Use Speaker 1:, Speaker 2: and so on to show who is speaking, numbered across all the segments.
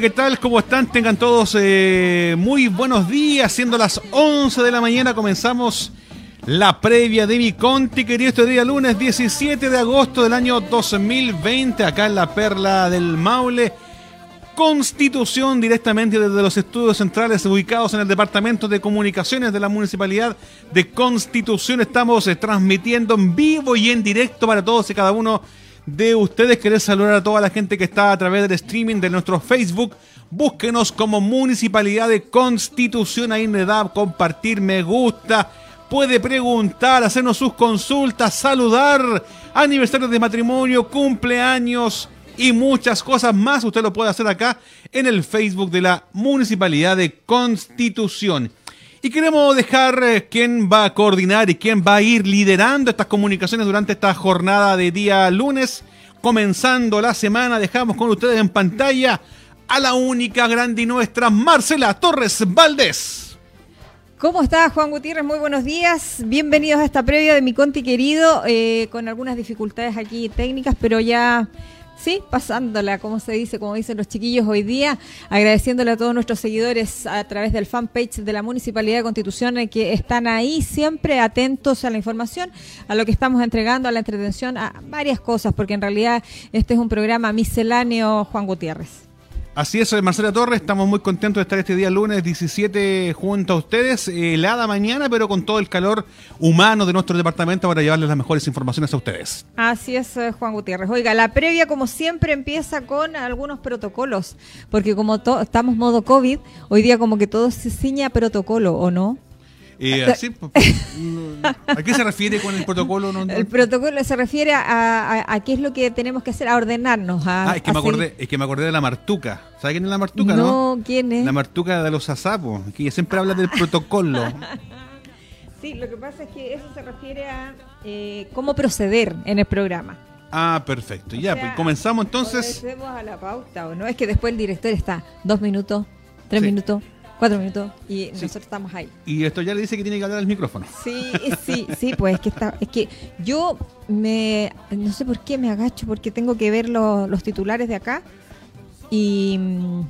Speaker 1: ¿qué
Speaker 2: tal? ¿Cómo están? Tengan todos eh, muy buenos días. Siendo las 11 de la mañana comenzamos la previa de mi Conti, querido, este día lunes 17 de agosto del año 2020, acá en la Perla del Maule. Constitución directamente desde los estudios centrales ubicados en el Departamento de Comunicaciones de la Municipalidad de Constitución. Estamos eh, transmitiendo en vivo y en directo para todos y cada uno ustedes. Querer saludar a toda la gente que está a través del streaming de nuestro Facebook. Búsquenos como Municipalidad de Constitución. Ahí me da compartir, me gusta. Puede preguntar, hacernos sus consultas, saludar, aniversarios de matrimonio, cumpleaños y muchas cosas más. Usted lo puede hacer acá en el Facebook de la Municipalidad de Constitución. Y queremos dejar eh, quién va a coordinar y quién va a ir liderando estas comunicaciones durante esta jornada de día lunes. Comenzando la semana, dejamos con ustedes en pantalla a la única grande y nuestra Marcela Torres Valdés.
Speaker 3: ¿Cómo está Juan Gutiérrez? Muy buenos días. Bienvenidos a esta previa de mi Conti querido, eh, con algunas dificultades aquí técnicas, pero ya, sí, pasándola, como se dice, como dicen los chiquillos hoy día, agradeciéndole a todos nuestros seguidores a través del fanpage de la Municipalidad de Constitución eh, que están ahí siempre atentos a la información, a lo que estamos entregando, a la entretención, a varias cosas, porque en realidad este es un programa misceláneo, Juan Gutiérrez.
Speaker 2: Así es, Marcela Torres, estamos muy contentos de estar este día lunes 17 junto a ustedes, helada mañana, pero con todo el calor humano de nuestro departamento para llevarles las mejores informaciones a ustedes.
Speaker 3: Así es, eh, Juan Gutiérrez. Oiga, la previa, como siempre, empieza con algunos protocolos, porque como estamos modo COVID, hoy día como que todo se ciña a protocolo, ¿o no?
Speaker 2: Eh, así, pues, pues, ¿A qué se refiere con el protocolo? No- no-
Speaker 3: El protocolo se refiere a, a- a qué es lo que tenemos que hacer, a ordenarnos. A,
Speaker 2: Ah, es que, me
Speaker 3: seguir-
Speaker 2: acordé, es que me acordé de la martuca. ¿Sabe quién es la martuca, no?
Speaker 3: No, ¿quién es?
Speaker 2: La martuca de los asapos, que ella siempre habla del protocolo.
Speaker 3: Sí, lo que pasa es que eso se refiere a eh, cómo proceder en el programa.
Speaker 2: Ah, perfecto. Ya,
Speaker 3: O sea,
Speaker 2: pues comenzamos entonces.
Speaker 3: A la pauta, ¿o no? Es que después el director está dos minutos, tres
Speaker 2: Sí.
Speaker 3: minutos, cuatro minutos y nosotros estamos ahí.
Speaker 2: Y esto ya le dice que tiene que hablar al micrófono.
Speaker 3: Sí, sí, sí, pues es que está, es que yo me, no sé por qué me agacho, porque tengo que ver lo- los titulares de acá y, mm,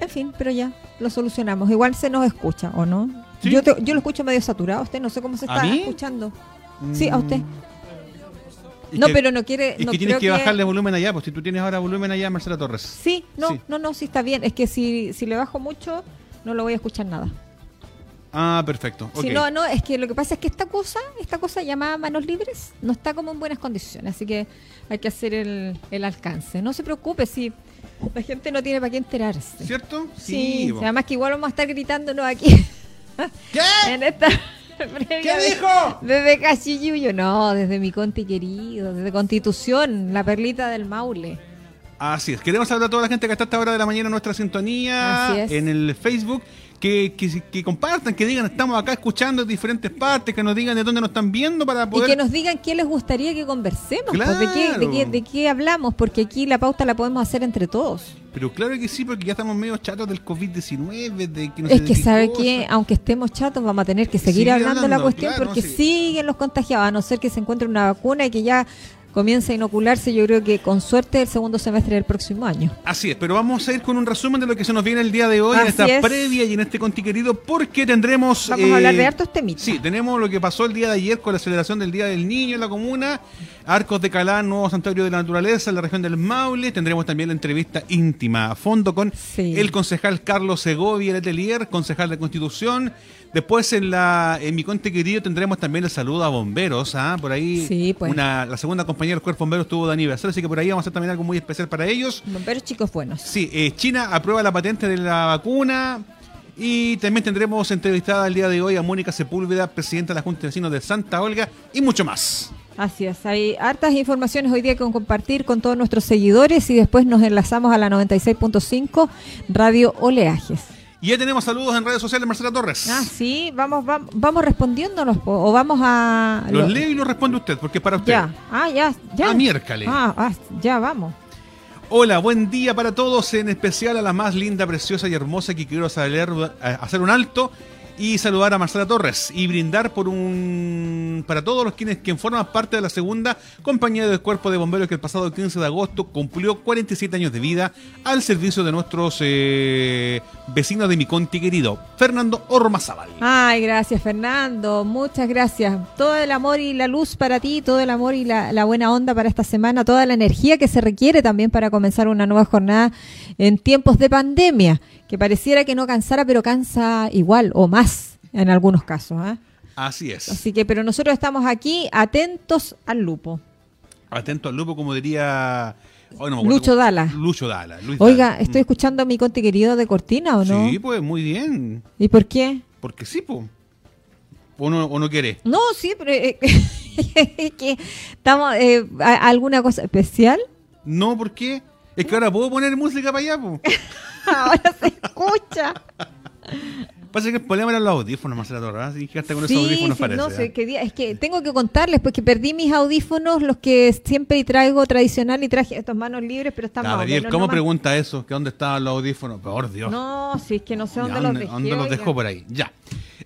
Speaker 3: en fin, pero ya lo solucionamos. Igual se nos escucha, ¿o no?
Speaker 2: Sí.
Speaker 3: Yo, te- yo lo escucho medio saturado, a usted no sé cómo se
Speaker 2: ¿A
Speaker 3: está escuchando. Sí, a usted.
Speaker 2: Mm. Es
Speaker 3: No,
Speaker 2: que-
Speaker 3: pero no quiere.
Speaker 2: Es
Speaker 3: no
Speaker 2: que tienes
Speaker 3: creo
Speaker 2: que bajarle volumen allá, pues si tú tienes ahora volumen allá, Marcela Torres.
Speaker 3: Sí, no,
Speaker 2: Sí.
Speaker 3: no, no, sí está bien. Es que si, si le bajo mucho, no lo voy a escuchar nada.
Speaker 2: Ah, perfecto.
Speaker 3: Si no, no, es que lo que pasa es que esta cosa, esta cosa llamada manos libres, no está como en buenas condiciones, así que hay que hacer el, el alcance. No se preocupe si la gente no tiene para qué enterarse.
Speaker 2: ¿Cierto?
Speaker 3: Sí, además que igual vamos a estar gritándonos aquí
Speaker 2: ¿Qué?
Speaker 3: en esta
Speaker 2: ¿Qué dijo?
Speaker 3: Desde Cachiyuyo, no, desde mi conti querido, desde Constitución, la perlita del Maule.
Speaker 2: Así es. Queremos saludar a toda la gente que está a esta hora de la mañana en nuestra sintonía, en el Facebook, que, que, que compartan, que digan, estamos acá escuchando en diferentes partes, que nos digan de dónde nos están viendo para
Speaker 3: Y
Speaker 2: poder...
Speaker 3: que nos digan qué les gustaría que conversemos, pues, de, qué, de, qué, de qué hablamos, porque aquí la pauta la podemos hacer entre todos.
Speaker 2: Pero claro que sí, porque ya estamos medio chatos del COVID-19, de que no
Speaker 3: Es
Speaker 2: de
Speaker 3: que sabe que aunque estemos chatos vamos a tener que seguir hablando de la cuestión
Speaker 2: claro,
Speaker 3: porque
Speaker 2: sí.
Speaker 3: siguen los contagiados, a no ser que se encuentre una vacuna y que ya comience a inocularse, yo creo que con suerte el segundo semestre del próximo año.
Speaker 2: Así es, pero vamos a ir con un resumen de lo que se nos viene el día de hoy en esta
Speaker 3: es.
Speaker 2: previa y en este conti querido, porque tendremos...
Speaker 3: Vamos a hablar de hartos temitas.
Speaker 2: Sí, tenemos lo que pasó el día de ayer con la celebración del Día del Niño en la comuna, Arcos de Calán, Nuevo Santuario de la Naturaleza en la región del Maule, tendremos también la entrevista íntima a fondo con
Speaker 3: Sí.
Speaker 2: el concejal Carlos Segovia Letelier, concejal de Constitución. Después en la en mi conte querido tendremos también el saludo a bomberos, ¿ah? por ahí
Speaker 3: Sí, pues.
Speaker 2: una, la segunda compañía del cuerpo bombero estuvo de aniversario, así que por ahí vamos a hacer también algo muy especial para ellos.
Speaker 3: Bomberos chicos buenos.
Speaker 2: Sí, eh, China aprueba la patente de la vacuna. Y también tendremos entrevistada el día de hoy a Mónica Sepúlveda, presidenta de la Junta de Vecinos de Santa Olga, y mucho más.
Speaker 3: Así es, hay hartas informaciones hoy día que compartir con todos nuestros seguidores y después nos enlazamos a la 96.5 Radio Oleajes.
Speaker 2: Y ya tenemos saludos en redes sociales, Marcela Torres.
Speaker 3: Ah, sí, vamos, vamos, vamos respondiéndonos po, o vamos a...
Speaker 2: Los
Speaker 3: lo-
Speaker 2: leo y los responde usted, porque es para usted.
Speaker 3: Ya, ah, ya, ya.
Speaker 2: Ah, miércoles.
Speaker 3: Ah, ah, ya, vamos.
Speaker 2: Hola, buen día para todos, en especial a la más linda, preciosa y hermosa que quiero saber, eh, hacer un alto y saludar a Marcela Torres y brindar por un para todos los quienes quien forman parte de la segunda compañía del Cuerpo de Bomberos que el pasado 15 de agosto cumplió 47 años de vida al servicio de nuestros eh, vecinos de mi conti querido, Fernando Ormazábal.
Speaker 3: Ay, gracias Fernando, muchas gracias. Todo el amor y la luz para ti, todo el amor y la buena onda para esta semana, toda la energía que se requiere también para comenzar una nueva jornada en tiempos de pandemia, que pareciera que no cansara, pero cansa igual o más en algunos casos. ¿ah?
Speaker 2: Así es.
Speaker 3: Así que, pero nosotros estamos aquí atentos al lupo.
Speaker 2: Atento al lupo, como diría no
Speaker 3: Lucho Dala.
Speaker 2: Lucho Dala. Luis
Speaker 3: Oiga,
Speaker 2: Dala.
Speaker 3: estoy escuchando a mi conte querido de Cortina, ¿o no?
Speaker 2: Sí, pues muy bien.
Speaker 3: ¿Y por qué?
Speaker 2: Porque sí, po. ¿O no, o no quiere?
Speaker 3: No, sí, pero eh, que estamos eh, ¿a- alguna cosa especial.
Speaker 2: No, ¿por qué? Es que ahora puedo poner música para allá, po.
Speaker 3: Ahora se escucha.
Speaker 2: Pasa que el problema era los audífonos, Marcela Torres. Así que hasta con
Speaker 3: Sí,
Speaker 2: esos audífonos
Speaker 3: sí,
Speaker 2: parece.
Speaker 3: no sé
Speaker 2: ¿eh?
Speaker 3: qué día. Es que tengo que contarles, pues que perdí mis audífonos, los que siempre traigo tradicional y traje estos manos libres, pero están menos
Speaker 2: ¿cómo
Speaker 3: nomás.
Speaker 2: pregunta eso? ¿Que dónde estaban los audífonos? Por Dios.
Speaker 3: No, sí, es que no sé
Speaker 2: Ya,
Speaker 3: dónde los dejé.
Speaker 2: ¿Dónde los dejó por ahí? Ya.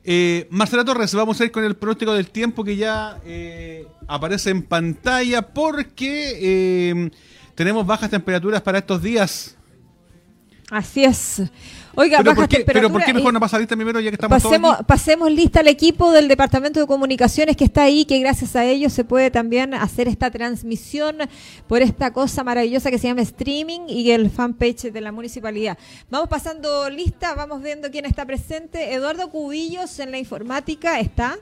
Speaker 2: Eh, Marcela Torres, vamos a ir con el pronóstico del tiempo que ya eh, aparece en pantalla porque eh, tenemos bajas temperaturas para estos días.
Speaker 3: Así es. Oiga,
Speaker 2: Pero ¿por, qué, pero ¿por qué mejor no pasa lista primero ya que estamos
Speaker 3: Pasemos,
Speaker 2: todos aquí?
Speaker 3: pasemos lista al equipo del Departamento de Comunicaciones que está ahí, que gracias a ellos se puede también hacer esta transmisión por esta cosa maravillosa que se llama streaming y el fanpage de la municipalidad. Vamos pasando lista, vamos viendo quién está presente. Eduardo Cubillos en la informática está.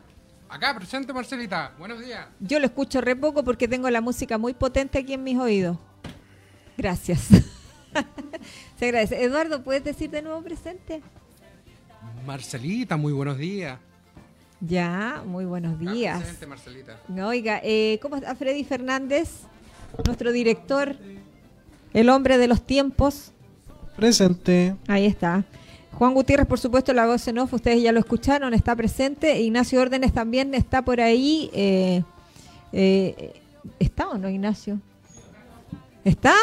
Speaker 4: Acá, presente Marcelita. Buenos días.
Speaker 3: Yo lo escucho re poco porque tengo la música muy potente aquí en mis oídos. Gracias. Se agradece. Eduardo, ¿puedes decir de nuevo presente?
Speaker 4: Marcelita, muy buenos días.
Speaker 3: Ya, muy buenos días.
Speaker 4: presente Marcelita.
Speaker 3: No, Oiga, eh, ¿cómo está Freddy Fernández? Nuestro director, el hombre de los tiempos.
Speaker 5: Presente.
Speaker 3: Ahí está. Juan Gutiérrez, por supuesto, la voz en off, ustedes ya lo escucharon, está presente. Ignacio Órdenes también está por ahí. eh, eh, ¿Está o no, Ignacio? ¿Está?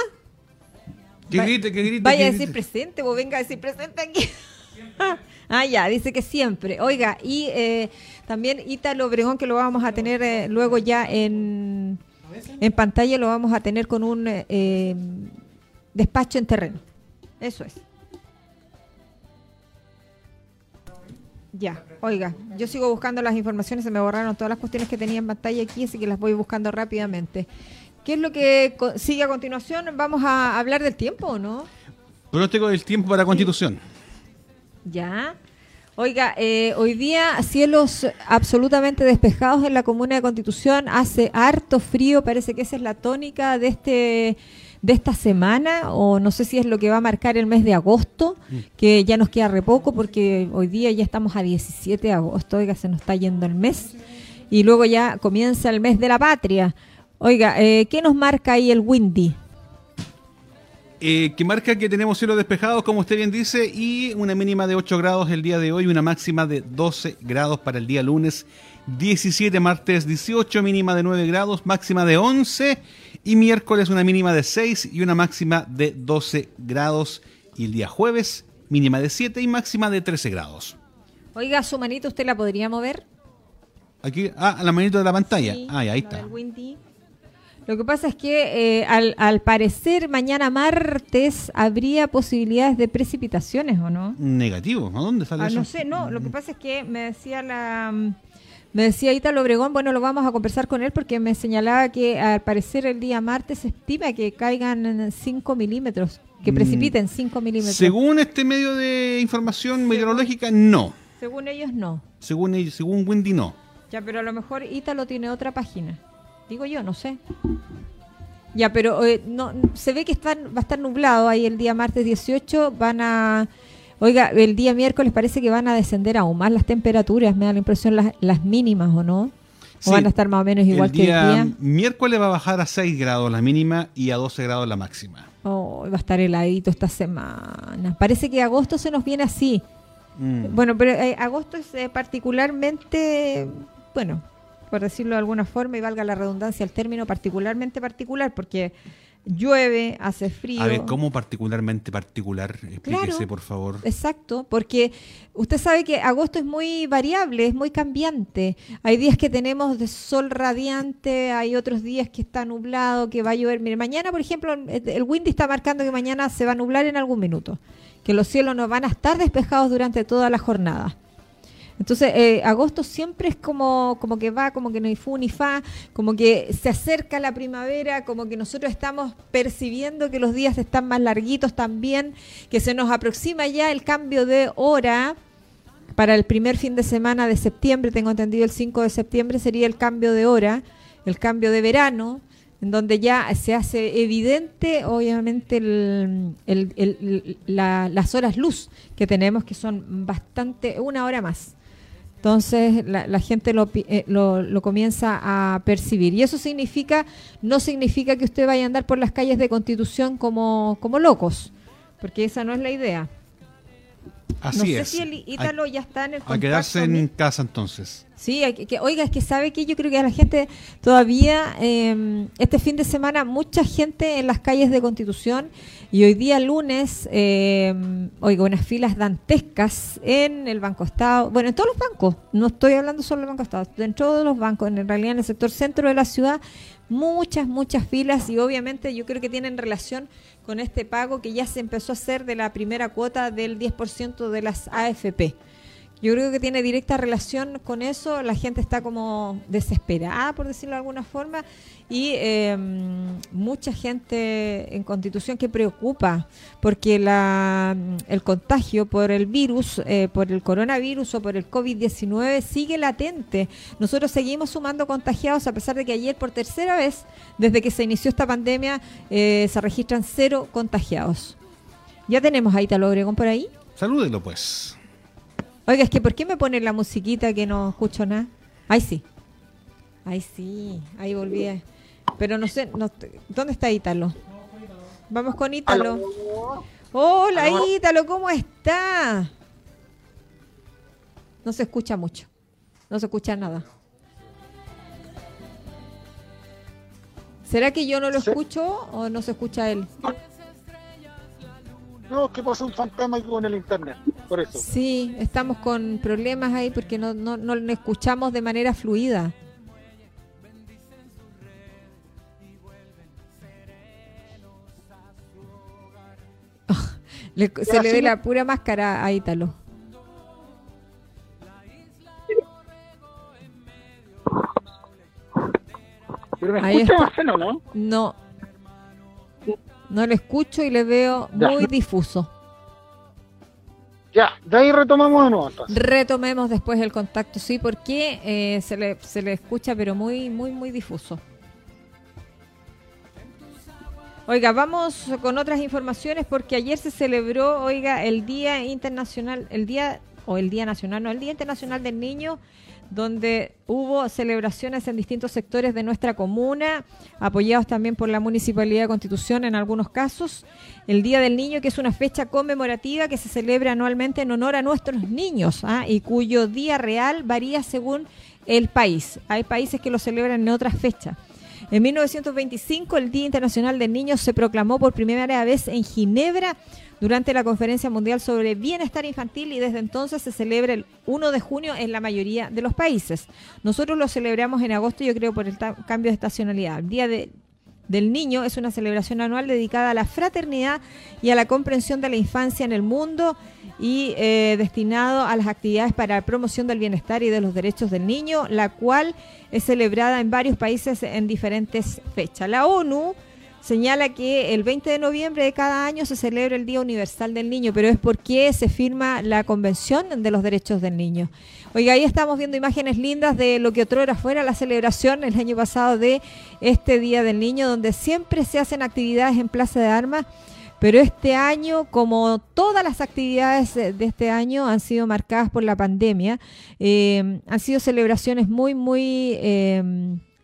Speaker 2: Que
Speaker 3: Va-
Speaker 2: grite, que grite.
Speaker 3: Vaya
Speaker 2: que
Speaker 3: a decir presente, vos venga a decir presente aquí. ah, ya, dice que siempre. Oiga, y eh, también Ítalo Obregón, que lo vamos a tener eh, luego ya en, en pantalla, lo vamos a tener con un eh, eh, despacho en terreno. Eso es. Ya, oiga, yo sigo buscando las informaciones, se me borraron todas las cuestiones que tenía en pantalla aquí, así que las voy buscando rápidamente. ¿Qué es lo que sigue a continuación? ¿Vamos a hablar del tiempo o no?
Speaker 2: Pronóstico del tiempo para Constitución.
Speaker 3: Ya. Oiga, eh, hoy día cielos absolutamente despejados en la comuna de Constitución, hace harto frío, parece que esa es la tónica de este de esta semana o no sé si es lo que va a marcar el mes de agosto, que ya nos queda re poco porque hoy día ya estamos a 17 de agosto, oiga, se nos está yendo el mes y luego ya comienza el mes de la patria. Oiga, eh, ¿qué nos marca ahí el Windy?
Speaker 2: Eh, que marca que tenemos cielos despejados, como usted bien dice, y una mínima de 8 grados el día de hoy, una máxima de 12 grados para el día lunes 17, martes 18, mínima de 9 grados, máxima de 11, y miércoles una mínima de 6 y una máxima de 12 grados, y el día jueves mínima de 7 y máxima de 13 grados.
Speaker 3: Oiga, su manito usted la podría mover?
Speaker 2: Aquí, ah, la manito de la pantalla.
Speaker 3: Sí,
Speaker 2: ah, ahí está.
Speaker 3: Windy. Lo que pasa es que eh, al, al parecer mañana martes habría posibilidades de precipitaciones, ¿o no?
Speaker 2: Negativo, ¿a dónde sale
Speaker 3: Ah,
Speaker 2: eso?
Speaker 3: no sé, no. Lo que pasa es que me decía la... mm, Me decía Ítalo Obregón, bueno, lo vamos a conversar con él porque me señalaba que al parecer el día martes se estima que caigan 5 milímetros, que
Speaker 2: Mm.
Speaker 3: precipiten 5 milímetros.
Speaker 2: Según este medio de información meteorológica, no.
Speaker 3: Según ellos, no.
Speaker 2: Según, ellos- según Wendy, no.
Speaker 3: Ya, pero a lo mejor Ítalo tiene otra página. Digo yo, no sé. Ya, pero eh, no, se ve que están, va a estar nublado ahí el día martes 18. Van a. Oiga, el día miércoles parece que van a descender aún más las temperaturas. Me da la impresión las, las mínimas, ¿o no? O
Speaker 2: Sí.
Speaker 3: van a estar más o menos igual
Speaker 2: el
Speaker 3: que
Speaker 2: día,
Speaker 3: el día.
Speaker 2: miércoles va a bajar a 6 grados la mínima y a 12 grados la máxima.
Speaker 3: Oh, va a estar heladito esta semana. Parece que agosto se nos viene así.
Speaker 2: Mm.
Speaker 3: Bueno, pero eh, agosto es eh, particularmente, bueno, por decirlo de alguna forma, y valga la redundancia, el término particularmente particular, porque llueve, hace frío.
Speaker 2: a ver, ¿cómo particularmente particular? Explíquese,
Speaker 3: Claro.
Speaker 2: por favor.
Speaker 3: Exacto, porque usted sabe que agosto es muy variable, es muy cambiante. Hay días que tenemos de sol radiante, hay otros días que está nublado, que va a llover. Mire, mañana, por ejemplo, el el Windy está marcando que mañana se va a nublar en algún minuto, que los cielos no van a estar despejados durante toda la jornada. Entonces, eh, agosto siempre es como, como que va, como que no hay fu ni fa, como que se acerca la primavera, como que nosotros estamos percibiendo que los días están más larguitos también, que se nos aproxima ya el cambio de hora para el primer fin de semana de septiembre, tengo entendido el 5 de septiembre sería el cambio de hora, el cambio de verano, en donde ya se hace evidente, obviamente, el- el- la- las horas luz que tenemos, que son bastante, una hora más. Entonces la, la gente lo, eh, lo, lo comienza a percibir. Y eso significa, no significa que usted vaya a andar por las calles de Constitución como, como locos, porque esa no es la idea.
Speaker 2: Así
Speaker 3: no sé
Speaker 2: es.
Speaker 3: si el Ítalo ya está en el
Speaker 2: a, a
Speaker 3: contacto,
Speaker 2: quedarse en casa entonces.
Speaker 3: Sí, hay que, que- oiga, es que sabe que yo creo que a la gente todavía, eh, este fin de semana, mucha gente en las calles de Constitución y hoy día lunes, eh, oiga, unas filas dantescas en el Banco Estado, bueno, en todos los bancos, no estoy hablando solo del Banco Estado, en todos los bancos, en realidad en el sector centro de la ciudad, muchas, muchas filas y obviamente yo creo que tienen relación con este pago que ya se empezó a hacer de la primera cuota del 10% de las AFP. Yo creo que tiene directa relación con eso. La gente está como desesperada, por decirlo de alguna forma, y eh, mucha gente en Constitución que preocupa porque la, el contagio por el virus, eh, por el coronavirus o por el COVID-19 sigue latente. Nosotros seguimos sumando contagiados a pesar de que ayer por tercera vez, desde que se inició esta pandemia, eh, se registran cero contagiados. Ya tenemos a Italo Obregón por ahí.
Speaker 2: Salúdelo, pues.
Speaker 3: Oiga, es que ¿por qué me ponen la musiquita que no escucho nada? Ahí sí. Ahí sí, ahí volví. a- Pero no sé, no ¿dónde está Ítalo? Vamos con Ítalo. Hola Ítalo, ¿cómo está? No se escucha mucho. No se escucha nada. ¿Será que yo no lo escucho o no se escucha él?
Speaker 6: No, es que pasó un fantasma aquí con el internet, por eso.
Speaker 3: Sí, estamos con problemas ahí porque no, no, no escuchamos de manera fluida. Le- se le ve la pura máscara a Ítalo.
Speaker 6: Pero me
Speaker 3: Ahí
Speaker 6: escucha,
Speaker 3: está.
Speaker 6: ¿no?
Speaker 3: No. No le escucho y le veo
Speaker 6: Ya.
Speaker 3: muy difuso.
Speaker 6: Ya, de ahí retomamos de nuevo entonces.
Speaker 3: Retomemos después el contacto, sí, porque eh, se, le, se le escucha, pero muy, muy, muy difuso. Oiga, vamos con otras informaciones porque ayer se celebró, oiga, el Día Internacional, el Día, o el Día Nacional, no, el Día Internacional del Niño, donde hubo celebraciones en distintos sectores de nuestra comuna, apoyados también por la Municipalidad de Constitución en algunos casos. El Día del Niño, que es una fecha conmemorativa que se celebra anualmente en honor a nuestros niños ¿ah? y cuyo día real varía según el país. Hay países que lo celebran en otras fechas. En 1925, el Día Internacional del Niño se proclamó por primera vez en Ginebra durante la Conferencia Mundial sobre Bienestar Infantil y desde entonces se celebra el 1 de junio en la mayoría de los países. Nosotros lo celebramos en agosto, yo creo, por el cambio de estacionalidad. El Día de- del Niño es una celebración anual dedicada a la fraternidad y a la comprensión de la infancia en el mundo y eh, destinado a las actividades para la promoción del bienestar y de los derechos del niño, la cual es celebrada en varios países en diferentes fechas. La ONU señala que el 20 de noviembre de cada año se celebra el Día Universal del Niño, pero es porque se firma la Convención de los Derechos del Niño. Oiga, ahí estamos viendo imágenes lindas de lo que otrora fuera la celebración el año pasado de este Día del Niño, donde siempre se hacen actividades en Plaza de Armas, pero este año, como todas las actividades de este año han sido marcadas por la pandemia, eh, han sido celebraciones muy, muy, eh,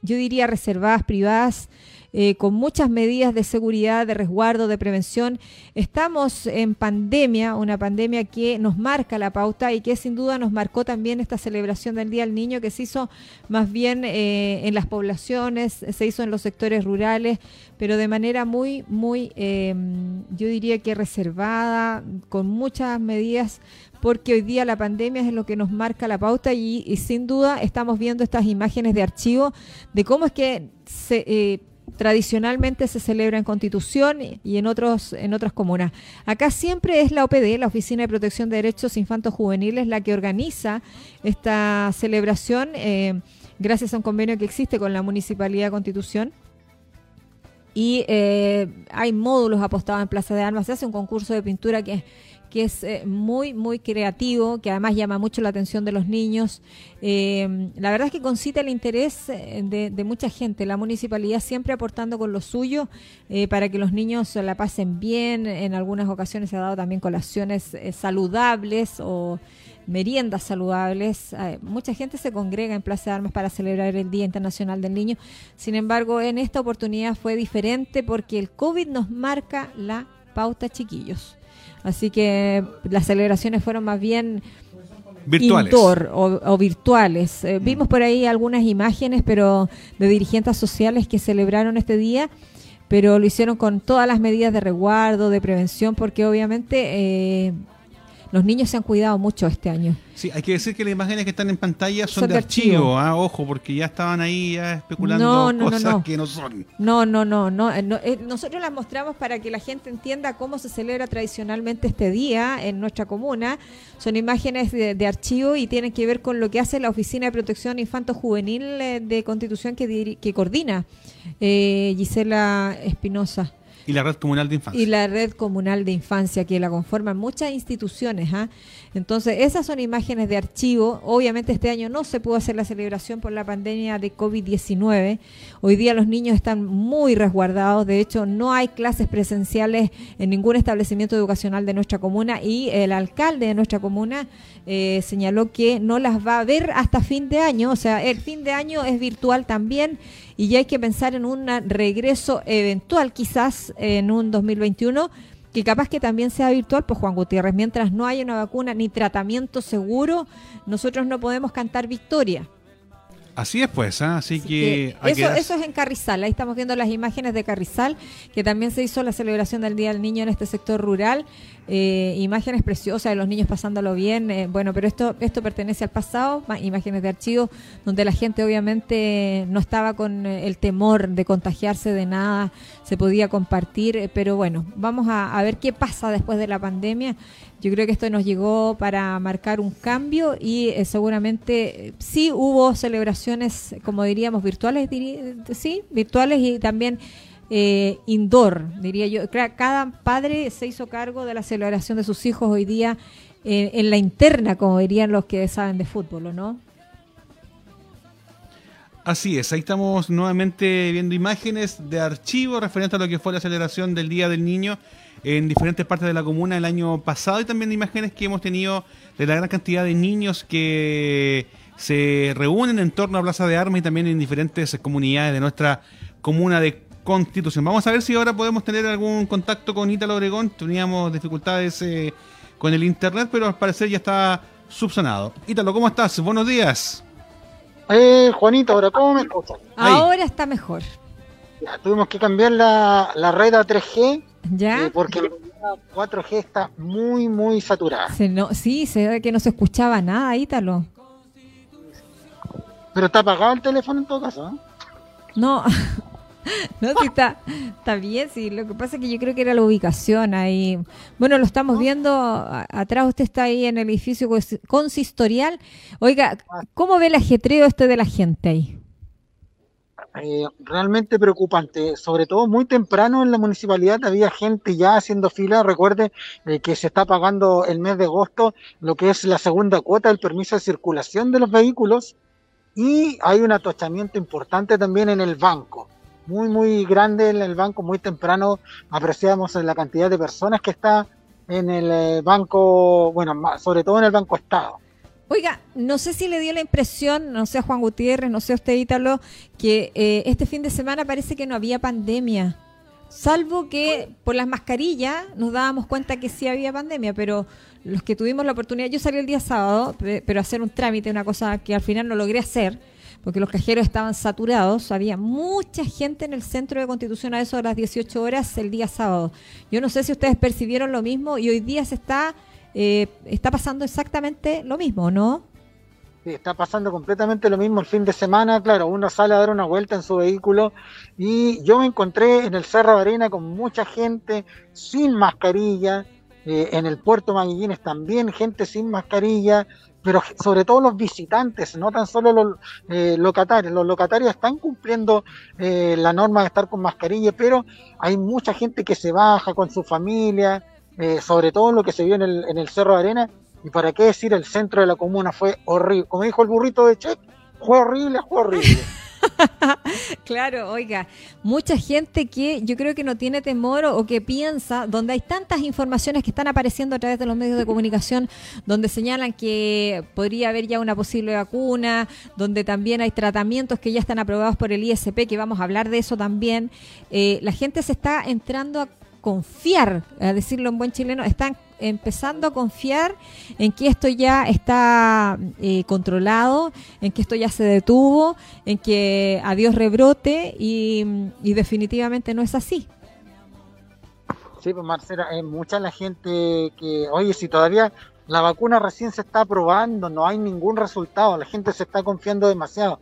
Speaker 3: yo diría, reservadas, privadas, eh, con muchas medidas de seguridad, de resguardo, de prevención. Estamos en pandemia, una pandemia que nos marca la pauta y que sin duda nos marcó también esta celebración del Día del Niño que se hizo más bien eh, en las poblaciones, se hizo en los sectores rurales, pero de manera muy, muy, eh, yo diría que reservada, con muchas medidas porque hoy día la pandemia es lo que nos marca la pauta y, y sin duda estamos viendo estas imágenes de archivo de cómo es que se, eh, tradicionalmente se celebra en Constitución y en otros en otras comunas. Acá siempre es la OPD, la Oficina de Protección de Derechos Infantos Juveniles, la que organiza esta celebración eh, gracias a un convenio que existe con la Municipalidad de Constitución. Y eh, hay módulos apostados en Plaza de Armas. Se hace un concurso de pintura que, que es eh, muy, muy creativo, que además llama mucho la atención de los niños. Eh, la verdad es que concita el interés eh, de, mucha gente. La municipalidad siempre aportando con lo suyo para que los niños la pasen bien. En algunas ocasiones se ha dado también colaciones saludables o meriendas saludables. Mucha gente se congrega en Plaza de Armas para celebrar el Día Internacional del Niño. Sin embargo, en esta oportunidad fue diferente porque el COVID nos marca la pauta, chiquillos. Así que las celebraciones fueron más bien
Speaker 2: Virtuales.
Speaker 3: indoor o, o virtuales. Eh, vimos por ahí algunas imágenes, pero de dirigentes sociales que celebraron este día, pero lo hicieron con todas las medidas de resguardo, de prevención, porque obviamente eh, los niños se han cuidado mucho este año.
Speaker 2: Sí, hay que decir que las imágenes que están en pantalla son,
Speaker 3: Son
Speaker 2: de,
Speaker 3: de
Speaker 2: archivo,
Speaker 3: archivo.
Speaker 2: ah, ojo, porque ya estaban ahí ya especulando
Speaker 3: No,
Speaker 2: cosas
Speaker 3: no.
Speaker 2: que no son.
Speaker 3: No, no, no, no. eh, eh, nosotros las mostramos para que la gente entienda cómo se celebra tradicionalmente este día en nuestra comuna. Son imágenes de, de archivo y tienen que ver con lo que hace la Oficina de Protección Infanto Juvenil eh, de Constitución que, que coordina eh, Gisela Espinosa.
Speaker 2: Y la red comunal de infancia.
Speaker 3: Y la red comunal de infancia que la conforman muchas instituciones. ¿ah? Entonces, esas son imágenes de archivo. Obviamente este año no se pudo hacer la celebración por la pandemia de COVID-19. Hoy día los niños están muy resguardados. De hecho, no hay clases presenciales en ningún establecimiento educacional de nuestra comuna y el alcalde de nuestra comuna eh, señaló que no las va a ver hasta fin de año. O sea, el fin de año es virtual también y ya hay que pensar en un regreso eventual quizás en un 2021 que capaz que también sea virtual, pues Juan Gutiérrez, mientras no haya una vacuna ni tratamiento seguro, nosotros no podemos cantar victoria.
Speaker 2: Así es, pues, ¿ah? así
Speaker 3: Así
Speaker 2: que...
Speaker 3: eso, es en Carrizal, ahí estamos viendo las imágenes de Carrizal, que también se hizo la celebración del Día del Niño en este sector rural, eh, imágenes preciosas de los niños pasándolo bien, eh, bueno, pero esto, esto pertenece al pasado, imágenes de archivo, donde la gente obviamente no estaba con eh, el temor de contagiarse de nada, se podía compartir, eh, pero bueno, vamos a, a ver qué pasa después de la pandemia. Yo creo que esto nos llegó para marcar un cambio y eh, seguramente eh, sí hubo celebraciones, como diríamos, virtuales, diría- sí, virtuales y también eh, indoor, diría yo. Cada padre se hizo cargo de la celebración de sus hijos hoy día en la interna, como dirían los que saben de fútbol, ¿o no?
Speaker 2: Así es, ahí estamos nuevamente viendo imágenes de archivo referente a lo que fue la celebración del Día del Niño en diferentes partes de la comuna el año pasado y también imágenes que hemos tenido de la gran cantidad de niños que se reúnen en torno a Plaza de Armas y también en diferentes comunidades de nuestra comuna de Constitución. Vamos a ver si ahora podemos tener algún contacto con Ítalo Obregón. Teníamos dificultades eh, con el internet, pero al parecer ya está subsanado. Ítalo, ¿cómo estás? Buenos días.
Speaker 6: Eh, Juanito, ahora, ¿cómo me escuchas?
Speaker 3: Ahora está mejor.
Speaker 6: Ya, tuvimos que cambiar la, la red a 3G
Speaker 3: ¿Ya?
Speaker 6: eh, porque la 4G está muy, muy saturada.
Speaker 3: Se no, sí, se ve que no se escuchaba nada, Ítalo.
Speaker 6: Pero está apagado el teléfono en todo caso. ¿eh?
Speaker 3: No, no, sí está, está bien, sí. Lo que pasa es que yo creo que era la ubicación ahí. Bueno, lo estamos viendo. Atrás usted está ahí en el edificio cons- consistorial. Oiga, ¿cómo ve el ajetreo este de la gente ahí?
Speaker 6: Eh, realmente preocupante, sobre todo muy temprano en la municipalidad había gente ya haciendo fila, recuerde eh, que se está pagando el mes de agosto lo que es la segunda cuota del permiso de circulación de los vehículos y hay un atochamiento importante también en el banco, muy muy grande en el banco, muy temprano apreciamos la cantidad de personas que está en el eh, banco, bueno, sobre todo en el banco Estado.
Speaker 3: Oiga, no sé si le dio la impresión, no sé a Juan Gutiérrez, no sé a usted Ítalo, que eh, este fin de semana parece que no había pandemia. Salvo que por las mascarillas nos dábamos cuenta que sí había pandemia, pero los que tuvimos la oportunidad, yo salí el día sábado, pe- pero hacer un trámite, una cosa que al final no logré hacer, porque los cajeros estaban saturados, había mucha gente en el centro de Constitución a eso de las 18 horas el día sábado. Yo no sé si ustedes percibieron lo mismo y hoy día se está, eh, está pasando exactamente lo mismo, ¿no?
Speaker 6: Sí, está pasando completamente lo mismo el fin de semana, claro, uno sale a dar una vuelta en su vehículo y yo me encontré en el Cerro de Arena con mucha gente sin mascarilla, eh, en el puerto Maguillines también gente sin mascarilla, pero sobre todo los visitantes, no tan solo los eh, locatarios, los locatarios están cumpliendo eh, la norma de estar con mascarilla, pero hay mucha gente que se baja con su familia, eh, sobre todo lo que se vio en el, en el Cerro de Arena, y para qué decir, el centro de la comuna fue horrible. Como dijo el burrito de Che, fue horrible, fue horrible.
Speaker 3: Claro, oiga, mucha gente que yo creo que no tiene temor o, o que piensa, donde hay tantas informaciones que están apareciendo a través de los medios de comunicación, donde señalan que podría haber ya una posible vacuna, donde también hay tratamientos que ya están aprobados por el ISP, que vamos a hablar de eso también, eh, la gente se está entrando a confiar, a decirlo en buen chileno, están empezando a confiar en que esto ya está eh, controlado, en que esto ya se detuvo, en que adiós rebrote y, definitivamente no es así.
Speaker 6: Sí, pues Marcela, mucha la gente que, oye, si todavía la vacuna recién se está probando, no hay ningún resultado, la gente se está confiando demasiado.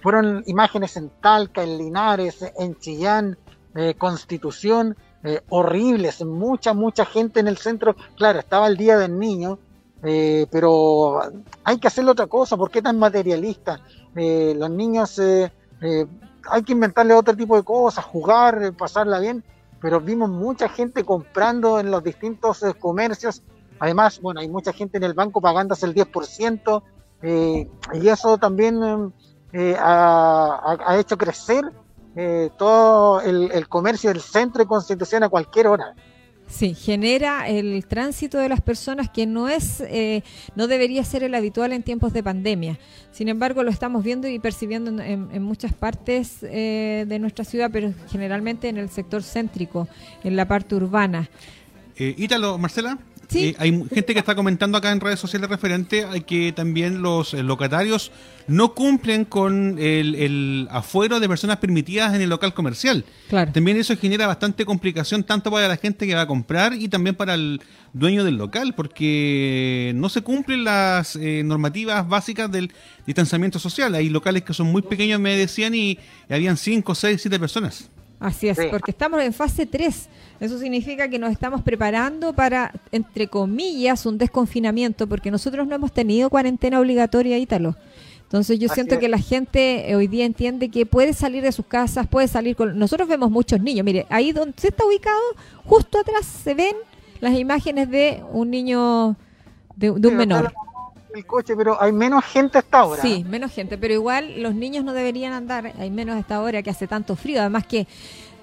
Speaker 6: Fueron imágenes en Talca, en Linares, en Chillán, eh, Constitución, eh, horribles, mucha, mucha gente en el centro. Claro, estaba el Día del Niño, eh, pero hay que hacerle otra cosa, ¿por qué tan materialista? Eh, los niños, hay que inventarle otro tipo de cosas, jugar, pasarla bien, pero vimos mucha gente comprando en los distintos comercios. Además, bueno, hay mucha gente en el banco pagándose el 10%, eh, y eso también ha- ha hecho crecer eh, todo el, el comercio del centro de Constitución a cualquier hora.
Speaker 3: Sí, genera el tránsito de las personas que no es, eh, no debería ser el habitual en tiempos de pandemia. Sin embargo, lo estamos viendo y percibiendo en, en- en muchas partes eh, de nuestra ciudad, pero generalmente en el sector céntrico, en la parte urbana.
Speaker 2: Eh, Ítalo, Marcela.
Speaker 3: Sí.
Speaker 2: Eh, hay gente que está comentando acá en redes sociales referente a que también los eh, locatarios no cumplen con el, el afuero de personas permitidas en el local comercial.
Speaker 3: Claro.
Speaker 2: También eso genera bastante complicación tanto para la gente que va a comprar y también para el dueño del local, porque no se cumplen las eh, normativas básicas del distanciamiento social. Hay locales que son muy pequeños, me decían, y, y habían 5, 6, 7 personas.
Speaker 3: Así es,
Speaker 6: Sí.
Speaker 3: porque estamos en fase 3. Eso significa que nos estamos preparando para, entre comillas, un desconfinamiento, porque nosotros no hemos tenido cuarentena obligatoria, Ítalo. Entonces yo
Speaker 6: Así
Speaker 3: siento
Speaker 6: es.
Speaker 3: que la gente hoy día entiende que puede salir de sus casas, puede salir con... Nosotros vemos muchos niños. Mire, ahí donde se está ubicado, justo atrás se ven las imágenes de un niño, de, de un menor.
Speaker 6: El coche, pero hay menos gente hasta ahora.
Speaker 3: Sí, menos gente, pero igual los niños no deberían andar, hay menos a esta hora que hace tanto frío, además que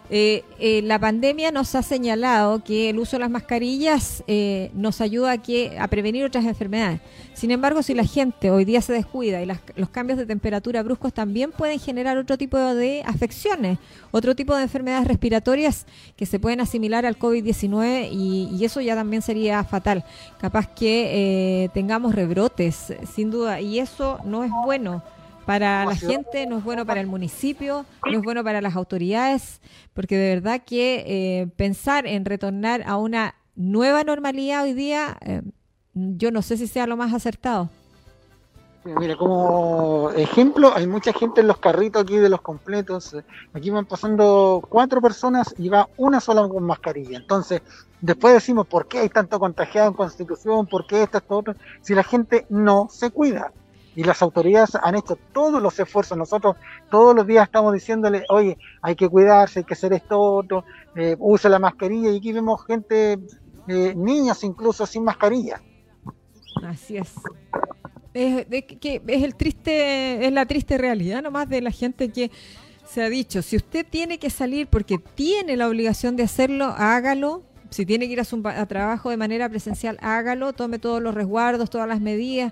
Speaker 3: eh, eh, la pandemia nos ha señalado que el uso de las mascarillas eh, nos ayuda a, que, a prevenir otras enfermedades. Sin embargo, si la gente hoy día se descuida y las- los cambios de temperatura bruscos también pueden generar otro tipo de afecciones, otro tipo de enfermedades respiratorias que se pueden asimilar al COVID-19 y, y eso ya también sería fatal. Capaz que eh, tengamos rebrotes, sin duda, y eso no es bueno para la gente, no es bueno para el municipio, no es bueno para las autoridades, porque de verdad que eh, pensar en retornar a una nueva normalidad hoy día, eh, yo no sé si sea lo más acertado.
Speaker 6: Mira, como ejemplo, hay mucha gente en los carritos aquí de los completos. Aquí van pasando cuatro personas y va una sola con mascarilla. Entonces, después decimos, ¿por qué hay tanto contagiado en Constitución? ¿Por qué esto, esto, otro? Si la gente no se cuida. Y las autoridades han hecho todos los esfuerzos. Nosotros todos los días estamos diciéndole, oye, hay que cuidarse, hay que hacer esto, otro, eh, use la mascarilla. Y aquí vemos gente, eh, niños incluso sin mascarilla.
Speaker 3: Así es. Es, que es el triste, es la triste realidad nomás de la gente que se ha dicho, si usted tiene que salir porque tiene la obligación de hacerlo, hágalo. Si tiene que ir a su a trabajo de manera presencial, hágalo, tome todos los resguardos, todas las medidas,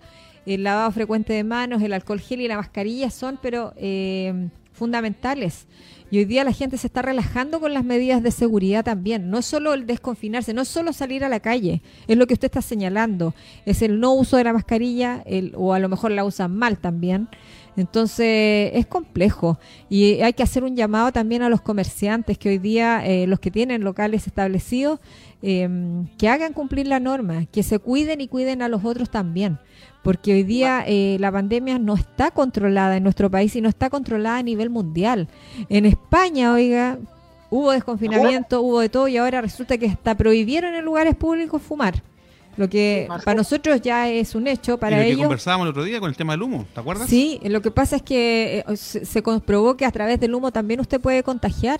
Speaker 3: el lavado frecuente de manos, el alcohol gel y la mascarilla son, pero eh, fundamentales. Y hoy día la gente se está relajando con las medidas de seguridad también. No solo el desconfinarse, no solo salir a la calle, es lo que usted está señalando. Es el no uso de la mascarilla, el, o a lo mejor la usan mal también. Entonces es complejo y hay que hacer un llamado también a los comerciantes que hoy día, eh, los que tienen locales establecidos, eh, que hagan cumplir la norma, que se cuiden y cuiden a los otros también. Porque hoy día eh, la pandemia no está controlada en nuestro país y no está controlada a nivel mundial. En España, oiga, hubo desconfinamiento, hubo de todo y ahora resulta que hasta prohibieron en lugares públicos fumar. Lo que para nosotros ya es un hecho,
Speaker 2: y
Speaker 3: para
Speaker 2: lo que conversábamos el otro día con el tema del humo, ¿te acuerdas?
Speaker 3: Sí, lo que pasa es que eh, se, comprobó que a través del humo también usted puede contagiar.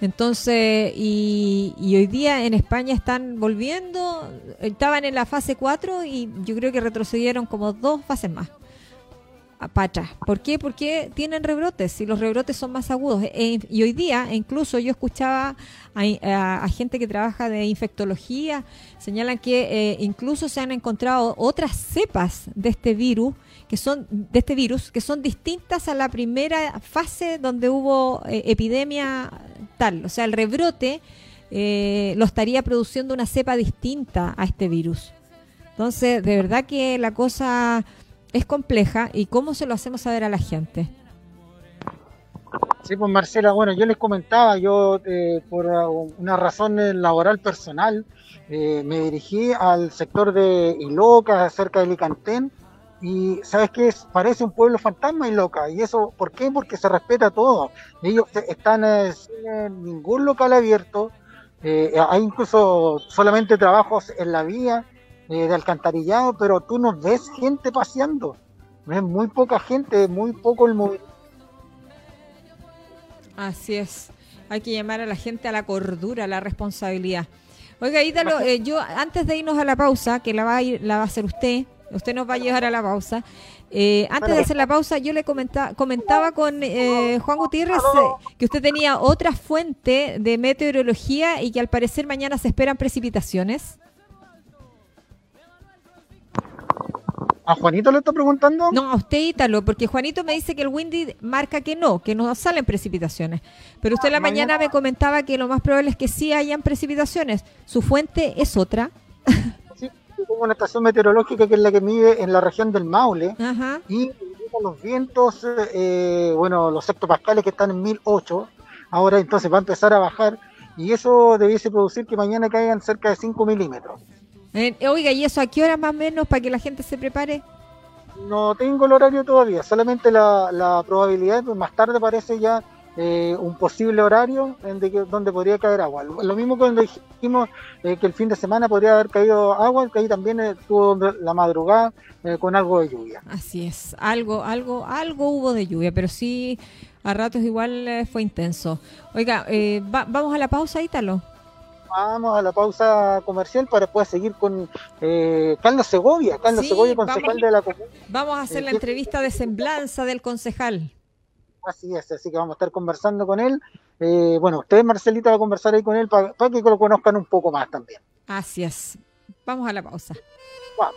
Speaker 3: Entonces, y, y hoy día en España están volviendo, estaban en la fase 4 y yo creo que retrocedieron como dos fases más para atrás. ¿Por qué? Porque tienen rebrotes y los rebrotes son más agudos. E- y hoy día, e incluso yo escuchaba a, a- a gente que trabaja de infectología, señalan que eh, incluso se han encontrado otras cepas de este virus que son de este virus que son distintas a la primera fase donde hubo eh, epidemia tal, o sea, el rebrote eh, lo estaría produciendo una cepa distinta a este virus. Entonces, de verdad que la cosa es compleja y cómo se lo hacemos saber a la gente.
Speaker 6: Sí, pues Marcela, bueno, yo les comentaba, yo eh, por uh, una razón eh, laboral personal eh, me dirigí al sector de Iloca, cerca de Licantén, y ¿sabes qué? Es? Parece un pueblo fantasma Iloca, y eso, ¿por qué? Porque se respeta todo. Ellos eh, están eh, sin ningún local abierto, eh, hay incluso solamente trabajos en la vía eh, de alcantarillado, pero tú no ves gente paseando, ves muy poca gente, muy poco el movimiento.
Speaker 3: Así es. Hay que llamar a la gente a la cordura, a la responsabilidad. Oiga, Ítalo, eh, yo antes de irnos a la pausa, que la va a, ir, la va a hacer usted, usted nos va a llevar a la pausa. eh, antes de hacer la pausa, yo le comenta, comentaba con eh, Juan Gutiérrez eh, que usted tenía otra fuente de meteorología y que al parecer mañana se esperan precipitaciones.
Speaker 6: ¿A Juanito le está preguntando?
Speaker 3: No, a usted, Ítalo, porque Juanito me dice que el Windy marca que no, que no salen precipitaciones. Pero usted en la mañana me comentaba que lo más probable es que sí hayan precipitaciones. ¿Su fuente es otra?
Speaker 6: Sí, tengo una estación meteorológica que es la que mide en la región del Maule
Speaker 3: Ajá.
Speaker 6: y los vientos, eh, bueno, los hectopascales que están en 1008, ahora entonces va a empezar a bajar y eso debiese producir que mañana caigan cerca de 5 milímetros.
Speaker 3: Eh, oiga, ¿y eso a qué hora más o menos para que la gente se prepare?
Speaker 6: No tengo el horario todavía, solamente la, la probabilidad, pues más tarde parece ya eh, un posible horario en de que, donde podría caer agua. Lo, lo mismo que cuando dijimos eh, que el fin de semana podría haber caído agua, que ahí también estuvo la madrugada eh, con algo de lluvia.
Speaker 3: Así es, algo, algo, algo hubo de lluvia, pero sí a ratos igual fue intenso. Oiga, eh, va- vamos a la pausa, Ítalo.
Speaker 6: Vamos a la pausa comercial para después seguir con eh, Carlos Segovia, Carlos
Speaker 3: Sí,
Speaker 6: Segovia, concejal
Speaker 3: vamos.
Speaker 6: de la comuna.
Speaker 3: Vamos a hacer la entrevista de semblanza del concejal.
Speaker 6: Así es, así que vamos a estar conversando con él. Eh, bueno, usted, Marcelita, va a conversar ahí con él para que lo conozcan un poco más también.
Speaker 3: Así es. Vamos a la pausa.
Speaker 6: Vamos.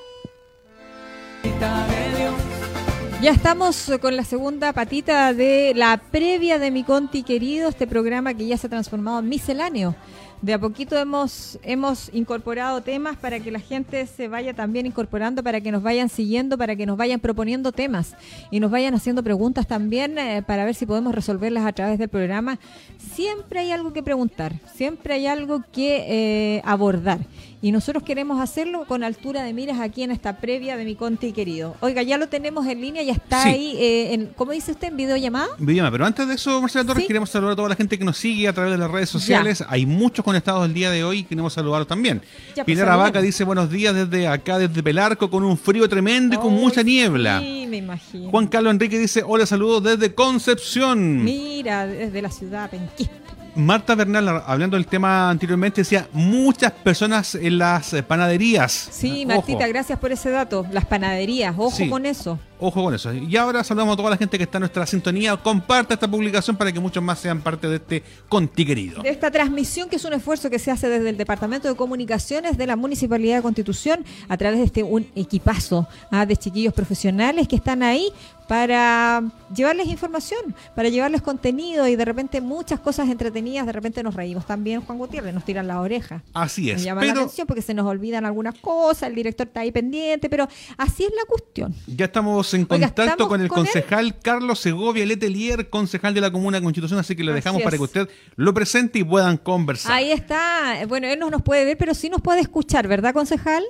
Speaker 3: Ya estamos con la segunda patita de la previa de mi Conti querido, este programa que ya se ha transformado en misceláneo. De a poquito hemos, hemos incorporado temas para que la gente se vaya también incorporando, para que nos vayan siguiendo, para que nos vayan proponiendo temas y nos vayan haciendo preguntas también eh, para ver si podemos resolverlas a través del programa. Siempre hay algo que preguntar, siempre hay algo que eh, abordar. Y nosotros queremos hacerlo con altura de miras aquí en esta previa de mi Conti querido. Oiga, ya lo tenemos en línea, ya está
Speaker 2: Sí.
Speaker 3: ahí, eh, en, ¿cómo dice usted? ¿En videollamada?
Speaker 2: Videollamada. Pero antes de eso, Marcela Torres,
Speaker 3: Sí.
Speaker 2: queremos saludar a toda la gente que nos sigue a través de las redes sociales. Hay muchos conectados el día de hoy y queremos saludarlos también.
Speaker 3: Ya, pues,
Speaker 2: Pilar. Abaca dice buenos días desde acá, desde Pelarco, con un frío tremendo y con
Speaker 3: Oh,
Speaker 2: mucha niebla.
Speaker 3: Sí, me imagino.
Speaker 2: Juan Carlos Enrique dice hola, saludos desde Concepción.
Speaker 3: Mira, desde la ciudad Penquista.
Speaker 2: Marta Bernal, hablando del tema anteriormente, decía muchas personas en las panaderías.
Speaker 3: Sí,
Speaker 2: Ojo.
Speaker 3: Martita, gracias por ese dato. Las panaderías, ojo
Speaker 2: Sí.
Speaker 3: con eso.
Speaker 2: Ojo con eso. Y ahora saludamos a toda la gente que está en nuestra sintonía. Comparte esta publicación para que muchos más sean parte de este Conti querido.
Speaker 3: De esta transmisión, que es un esfuerzo que se hace desde el Departamento de Comunicaciones de la Municipalidad de Constitución, a través de este un equipazo ah, de chiquillos profesionales que están ahí para llevarles información, para llevarles contenido y de repente muchas cosas entretenidas. De repente nos reímos también, Juan Gutiérrez, nos tiran la oreja.
Speaker 2: Así es.
Speaker 3: llama la atención porque se nos olvidan algunas cosas, el director está ahí pendiente, pero así es la cuestión.
Speaker 2: ya estamos en
Speaker 3: Oiga,
Speaker 2: contacto
Speaker 3: ¿estamos
Speaker 2: con el
Speaker 3: con él?
Speaker 2: concejal Carlos Segovia Letelier, concejal de la Comuna de Constitución, así que
Speaker 3: Así
Speaker 2: dejamos para que usted lo presente y puedan conversar.
Speaker 3: Ahí está. Bueno, él no nos puede ver, pero sí nos puede escuchar, ¿verdad, concejal?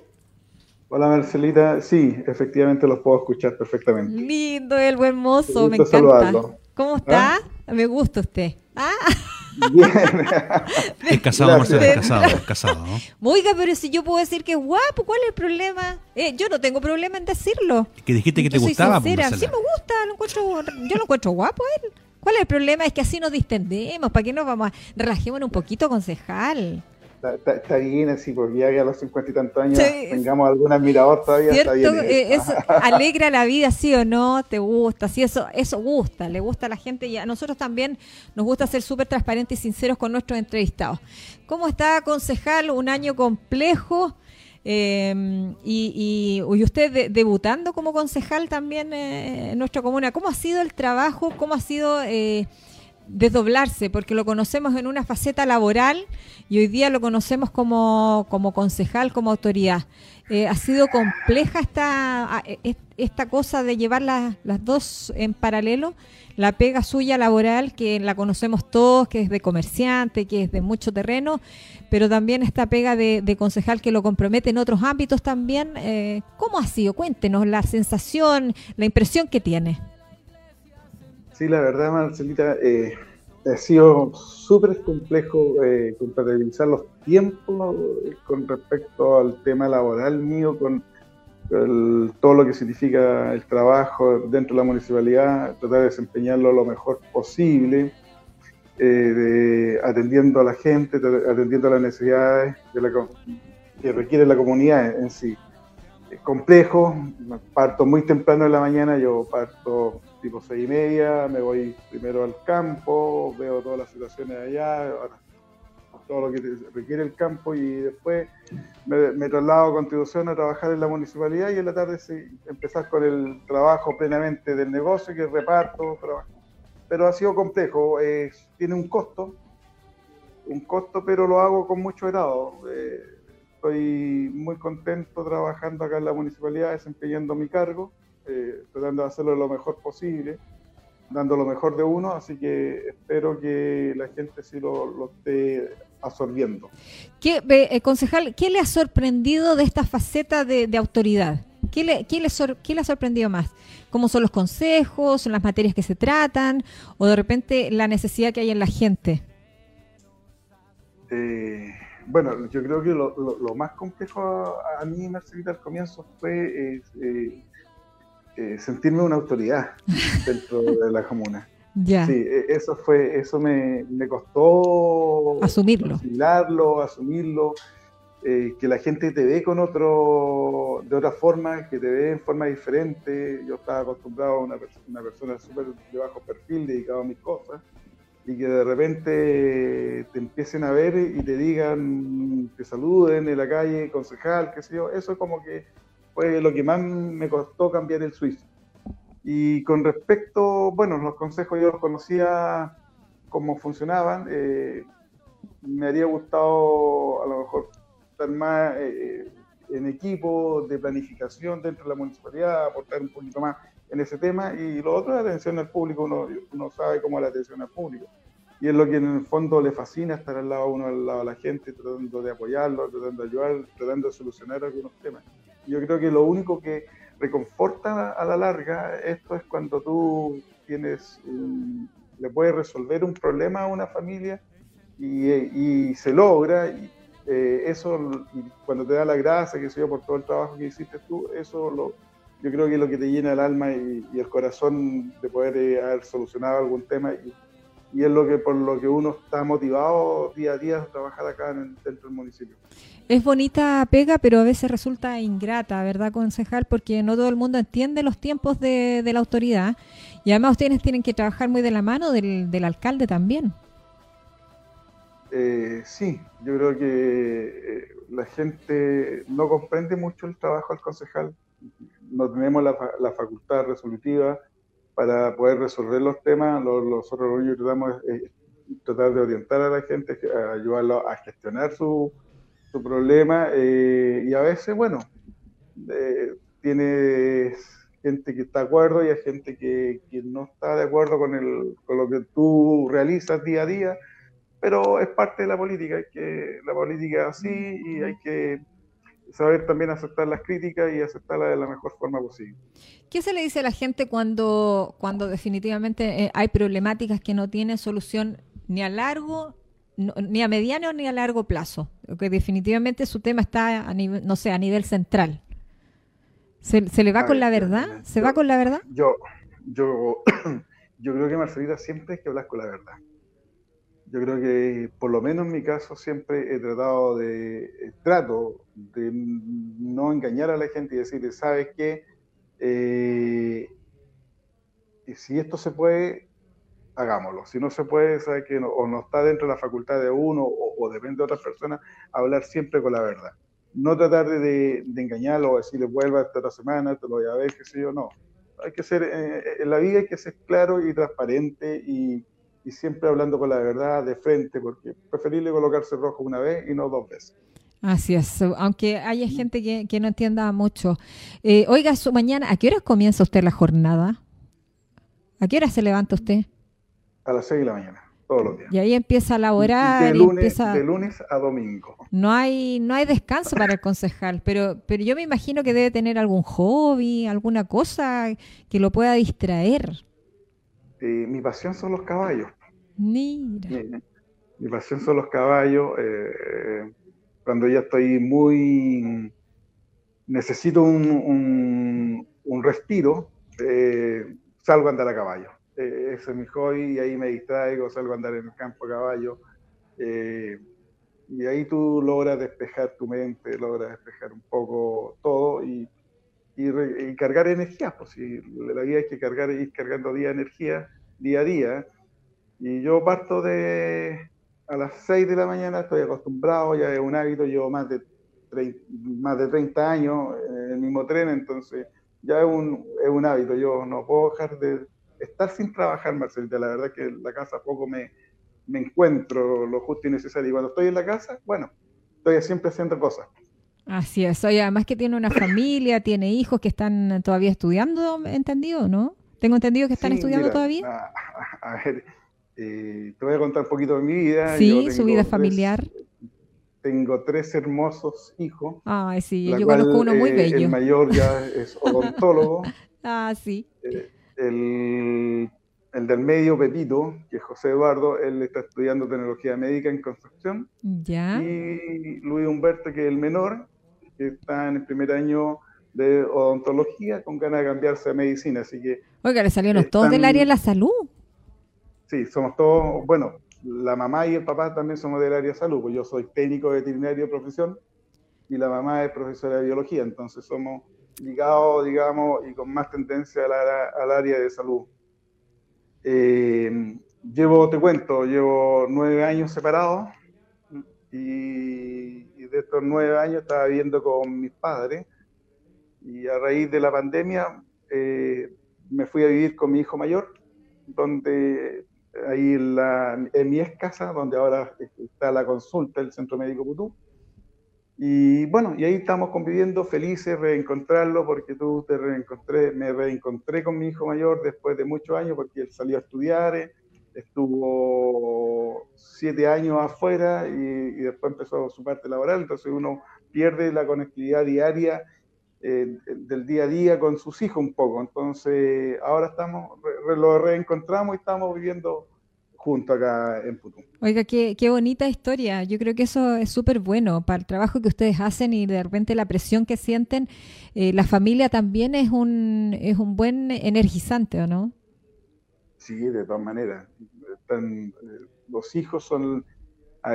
Speaker 7: Hola Marcelita, sí, efectivamente los puedo escuchar perfectamente.
Speaker 3: Lindo, el buen mozo, me encanta.
Speaker 7: saludarlo.
Speaker 3: ¿Cómo está? Me gusta usted. Ah,
Speaker 7: Bien.
Speaker 2: Es casado,
Speaker 7: Gracias.
Speaker 2: Marcelo, es casado, es casado. ¿no?
Speaker 3: oiga, pero si yo puedo decir que es guapo, ¿cuál es el problema? Eh, yo no tengo problema en decirlo.
Speaker 2: Que dijiste que te
Speaker 3: soy
Speaker 2: gustaba, pues,
Speaker 3: sincera.
Speaker 2: Marcela.
Speaker 3: Sí, me gusta, lo encuentro, yo lo encuentro guapo a él. ¿Cuál es el problema? Es que así nos distendemos. ¿Para qué nos vamos a relajémonos un poquito, concejal?
Speaker 7: Está, bien así, porque ya que a los cincuenta y tantos años
Speaker 3: Sí.
Speaker 7: tengamos algún admirador todavía, está bien.
Speaker 3: Eh, eso alegra la vida, sí o no, te gusta, sí, eso, eso gusta, le gusta a la gente y a nosotros también nos gusta ser súper transparentes y sinceros con nuestros entrevistados. ¿Cómo está, concejal? Un año complejo eh, y, y- y usted de- debutando como concejal también eh, en nuestra comuna. ¿Cómo ha sido el trabajo? ¿Cómo ha sido eh, desdoblarse? Porque lo conocemos en una faceta laboral y hoy día lo conocemos como, como concejal, como autoridad. Eh, ¿Ha sido compleja esta, a- e- esta cosa de llevar las, las dos en paralelo? La pega suya laboral, que la conocemos todos, que es de comerciante, que es de mucho terreno, pero también esta pega de, de concejal que lo compromete en otros ámbitos también. Eh, ¿Cómo ha sido? Cuéntenos la sensación, la impresión que tiene.
Speaker 7: Sí, la verdad, Marcelita, eh, ha sido súper complejo eh, compatibilizar los tiempos eh, con respecto al tema laboral mío, con todo lo que significa el trabajo dentro de la municipalidad, tratar de desempeñarlo lo mejor posible, eh, de- atendiendo a la gente, atendiendo a las necesidades de la que requiere la comunidad en, en sí. Es complejo, parto muy temprano en la mañana, yo parto tipo seis y media, me voy primero al campo, veo todas las situaciones allá, todo lo que requiere el campo y después me, traslado a Constitución a trabajar en la municipalidad y en la tarde sí, empezar con el trabajo plenamente del negocio, que es reparto, trabajo. pero ha sido complejo, tiene un costo, un costo, pero lo hago con mucho grado. Eh, estoy muy contento trabajando acá en la municipalidad, desempeñando mi cargo, eh, tratando de hacerlo lo mejor posible, dando lo mejor de uno, así que espero que la gente sí lo, lo esté absorbiendo.
Speaker 3: ¿Qué, eh, concejal, ¿qué le ha sorprendido de esta faceta de, de autoridad? ¿Qué le, qué, le sor, ¿Qué le ha sorprendido más? ¿Cómo son los consejos, son las materias que se tratan o de repente la necesidad que hay en la gente?
Speaker 7: Eh, bueno, yo creo que lo, lo, lo más complejo a, a, mí, Marcelita, al comienzo fue eh, eh, sentirme una autoridad dentro de la comuna.
Speaker 3: Ya.
Speaker 7: Sí, e, eso fue, eso me, me costó
Speaker 3: asumirlo,
Speaker 7: asimilarlo, asumirlo, eh, que la gente te ve con otro, de otra forma, que te ve en forma diferente. Yo estaba acostumbrado a una, una persona súper de bajo perfil, dedicado a mis cosas, y que de repente te empiecen a ver y te digan, te saluden en la calle, concejal, qué sé yo, eso como que fue lo que más me costó cambiar el suizo. Y con respecto, bueno, los consejos yo los conocía cómo funcionaban, eh, me habría gustado a lo mejor estar más eh, en equipo de planificación dentro de la municipalidad, aportar un poquito más en ese tema. Y lo otro es la atención al público, uno, uno sabe cómo es la atención al público. Y es lo que en el fondo le fascina estar al lado uno, al lado de la gente, tratando de apoyarlo, tratando de ayudar, tratando de solucionar algunos temas. Yo creo que lo único que reconforta a la larga esto es cuando tú tienes, un, le puedes resolver un problema a una familia y, se logra. Y, eh, eso, y cuando te da la gracia, que sé yo, por todo el trabajo que hiciste tú, eso lo, yo creo que es lo que te llena el alma y, y el corazón de poder eh, haber solucionado algún tema. Y, y, es lo que por lo que uno está motivado día a día a trabajar acá en el, dentro del municipio.
Speaker 3: Es bonita pega, pero a veces resulta ingrata, ¿verdad, concejal? Porque no todo el mundo entiende los tiempos de, de la autoridad y además ustedes tienen que trabajar muy de la mano del, del alcalde también.
Speaker 7: Eh, sí, yo creo que eh, la gente no comprende mucho el trabajo del concejal. No tenemos la, la facultad resolutiva para poder resolver los temas. Nosotros lo único que tratamos es, tratar de orientar a la gente, ayudarlo a gestionar su, su problema. Eh, y a veces, bueno, eh, tienes gente que está de acuerdo y hay gente que, que no está de acuerdo con, el, con lo que tú realizas día a día pero es parte de la política, hay que, la política es así y hay que saber también aceptar las críticas y aceptarlas de la mejor forma posible.
Speaker 3: ¿Qué se le dice a la gente cuando, cuando definitivamente eh, hay problemáticas que no tienen solución ni a largo, no, ni a mediano ni a largo plazo? Que definitivamente su tema está, a nivel, no sé, a nivel central. ¿Se, se le va a con ver, la verdad? Yo, ¿Se va con la verdad?
Speaker 7: Yo, yo, yo creo que Marcelita siempre hay que hablar con la verdad. Yo creo que, por lo menos en mi caso, siempre he tratado de, trato de no engañar a la gente y decirle, ¿sabes qué? Eh, si esto se puede, hagámoslo. Si no se puede, ¿sabes qué? No, o no está dentro de la facultad de uno o, o depende de otras personas, hablar siempre con la verdad. No tratar de, de engañarlo o decirle, vuelva esta otra semana, te lo voy a ver, qué sé yo, no. Hay que ser, eh, en la vida hay que ser claro y transparente y y siempre hablando con la verdad de frente, porque preferible colocarse rojo una vez y no dos veces.
Speaker 3: Así es, aunque haya gente que, que no entienda mucho. Eh, oiga, su mañana, ¿a qué hora comienza usted la jornada? ¿A qué hora se levanta usted?
Speaker 7: A las 6 de la mañana, todos los días.
Speaker 3: Y ahí empieza a laborar.
Speaker 7: De lunes,
Speaker 3: empieza...
Speaker 7: de lunes a domingo.
Speaker 3: No hay, no hay descanso para el concejal, pero, pero yo me imagino que debe tener algún hobby, alguna cosa que lo pueda distraer.
Speaker 7: Eh, mi pasión son los caballos.
Speaker 3: Mira.
Speaker 7: Mi, mi pasión son los caballos. Eh, cuando ya estoy muy... Necesito un, un, un respiro, eh, salgo a andar a caballo. Eh, ese es mi hobby y ahí me distraigo, salgo a andar en el campo a caballo. Eh, y ahí tú logras despejar tu mente, logras despejar un poco todo y, y, re, y cargar energía. Pues si la vida hay que cargar, ir cargando día energía, día a día. Y yo parto de a las 6 de la mañana, estoy acostumbrado, ya es un hábito, llevo más de 30, más de 30 años en el mismo tren, entonces ya es un, es un hábito. Yo no puedo dejar de estar sin trabajar, Marcelita. La verdad es que en la casa poco me, me encuentro lo justo y necesario. Y cuando estoy en la casa, bueno, estoy siempre haciendo cosas.
Speaker 3: Así es. Oye, además que tiene una familia, tiene hijos que están todavía estudiando, ¿entendido, no? Tengo entendido que están
Speaker 7: Sí,
Speaker 3: estudiando
Speaker 7: mira,
Speaker 3: todavía.
Speaker 7: A, a- a ver, eh, te voy a contar un poquito de mi vida.
Speaker 3: Sí, su vida
Speaker 7: tres-
Speaker 3: familiar.
Speaker 7: tengo tres hermosos hijos.
Speaker 3: Ay, sí, yo
Speaker 7: cual,
Speaker 3: conozco uno muy
Speaker 7: eh,
Speaker 3: bello.
Speaker 7: El mayor ya es odontólogo.
Speaker 3: Ah, sí.
Speaker 7: el, el del medio, Pepito, que es José Eduardo, él está estudiando tecnología médica en construcción.
Speaker 3: Ya.
Speaker 7: Y Luis Humberto, que es el menor, que está en el primer año de odontología con ganas de cambiarse a medicina. Así que
Speaker 3: Oiga, le salieron todos del
Speaker 7: están-
Speaker 3: área de la salud.
Speaker 7: Sí, somos todos, bueno, la mamá y el papá también somos del área de salud, pues yo soy técnico veterinario de profesión y la mamá es profesora de biología, entonces somos ligados, digamos, y con más tendencia al, al área de salud. Eh, llevo, te cuento, llevo nueve años separados y, y de estos nueve años estaba viviendo con mis padres y a raíz de la pandemia eh, me fui a vivir con mi hijo mayor, donde ahí en, la, en mi casa, donde ahora está la consulta del Centro Médico Putú. Y bueno, y ahí estamos conviviendo, felices, reencontrarlo, porque tú te reencontré, me reencontré con mi hijo mayor después de muchos años, porque él salió a estudiar, eh, estuvo siete años afuera y, y después empezó su parte laboral, entonces uno pierde la conectividad diaria eh, del día a día con sus hijos un poco. Entonces, ahora estamos, re- lo reencontramos y estamos viviendo juntos acá en Putú.
Speaker 3: Oiga, qué, qué bonita historia. Yo creo que eso es súper bueno para el trabajo que ustedes hacen y de repente la presión que sienten. eh, la familia también es un, es un buen energizante, ¿o no?
Speaker 7: Sí, de todas maneras. Están, eh, los hijos son,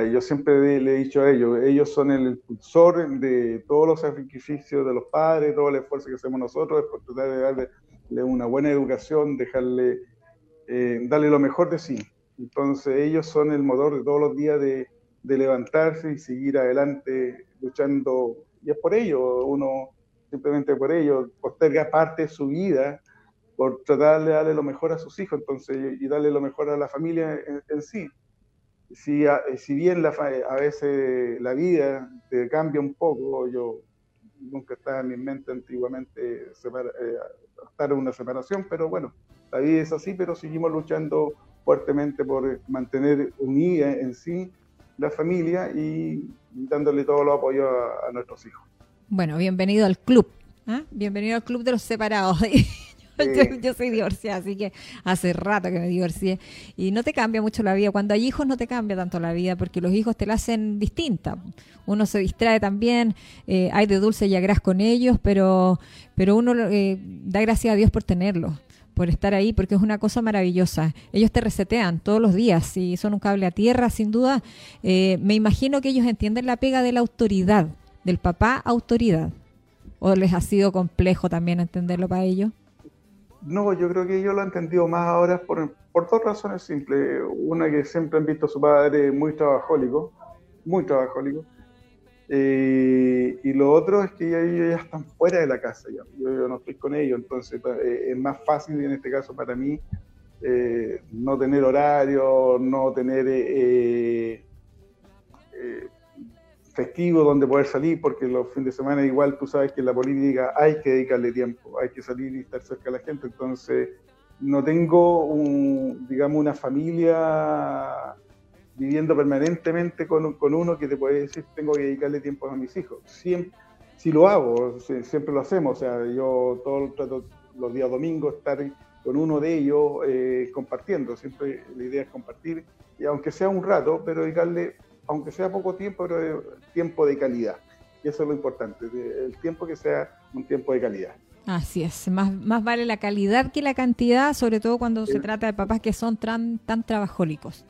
Speaker 7: yo siempre le he dicho a ellos, ellos son el impulsor de todos los sacrificios de los padres, todo el esfuerzo que hacemos nosotros es por tratar de darle una buena educación, dejarle, eh, darle lo mejor de sí. Entonces ellos son el motor de todos los días de, levantarse y seguir adelante luchando. Y es por ello, uno simplemente por ello posterga parte de su vida por tratar de darle lo mejor a sus hijos entonces y darle lo mejor a la familia en sí. Si, a- si bien la, a veces la vida te cambia un poco, yo nunca estaba en mi mente antiguamente separa- eh, estar en una separación, pero bueno, la vida es así, pero seguimos luchando fuertemente por mantener unida en sí la familia y dándole todo el apoyo a, a nuestros hijos.
Speaker 3: Bueno, bienvenido al club. ¿ah? Bienvenido al club de los separados. yo, yo soy divorciada, así que hace rato que me divorcié. Y no te cambia mucho la vida. Cuando hay hijos no te cambia tanto la vida porque los hijos te la hacen distinta. Uno se distrae también, eh, hay de dulce y agraz con ellos, pero, pero uno eh, da gracias a Dios por tenerlos por estar ahí, porque es una cosa maravillosa. Ellos te resetean todos los días y son un cable a tierra, sin duda. Eh, me imagino que ellos entienden la pega de la autoridad, del papá autoridad. ¿O les ha sido complejo también entenderlo para ellos?
Speaker 7: No, yo creo que yo lo he entendido más ahora por, por dos razones simples. Una que siempre han visto a su padre muy trabajólico, muy trabajólico. Eh, y lo otro es que ellos ya están fuera de la casa. Yo, no estoy con ellos, entonces eh, es más fácil en este caso para mí eh, no tener horario, no tener eh, eh, festivo donde poder salir, porque los fines de semana igual tú sabes que en la política hay que dedicarle tiempo, hay que salir y estar cerca de la gente, entonces no tengo un, digamos una familia viviendo permanentemente con, con uno que te puede decir tengo que dedicarle tiempo a mis hijos. Siempre, si lo hago, si- siempre lo hacemos, o sea, yo todo trato los días domingos estar con uno de ellos eh, compartiendo, siempre la idea es compartir, y aunque sea un rato, pero dedicarle, aunque sea poco tiempo, pero eh, tiempo de calidad. Y eso es lo importante, el tiempo que sea un tiempo de calidad.
Speaker 3: Así es, más, más vale la calidad que la cantidad, sobre todo cuando se trata de papás que son tan, tan trabajólicos.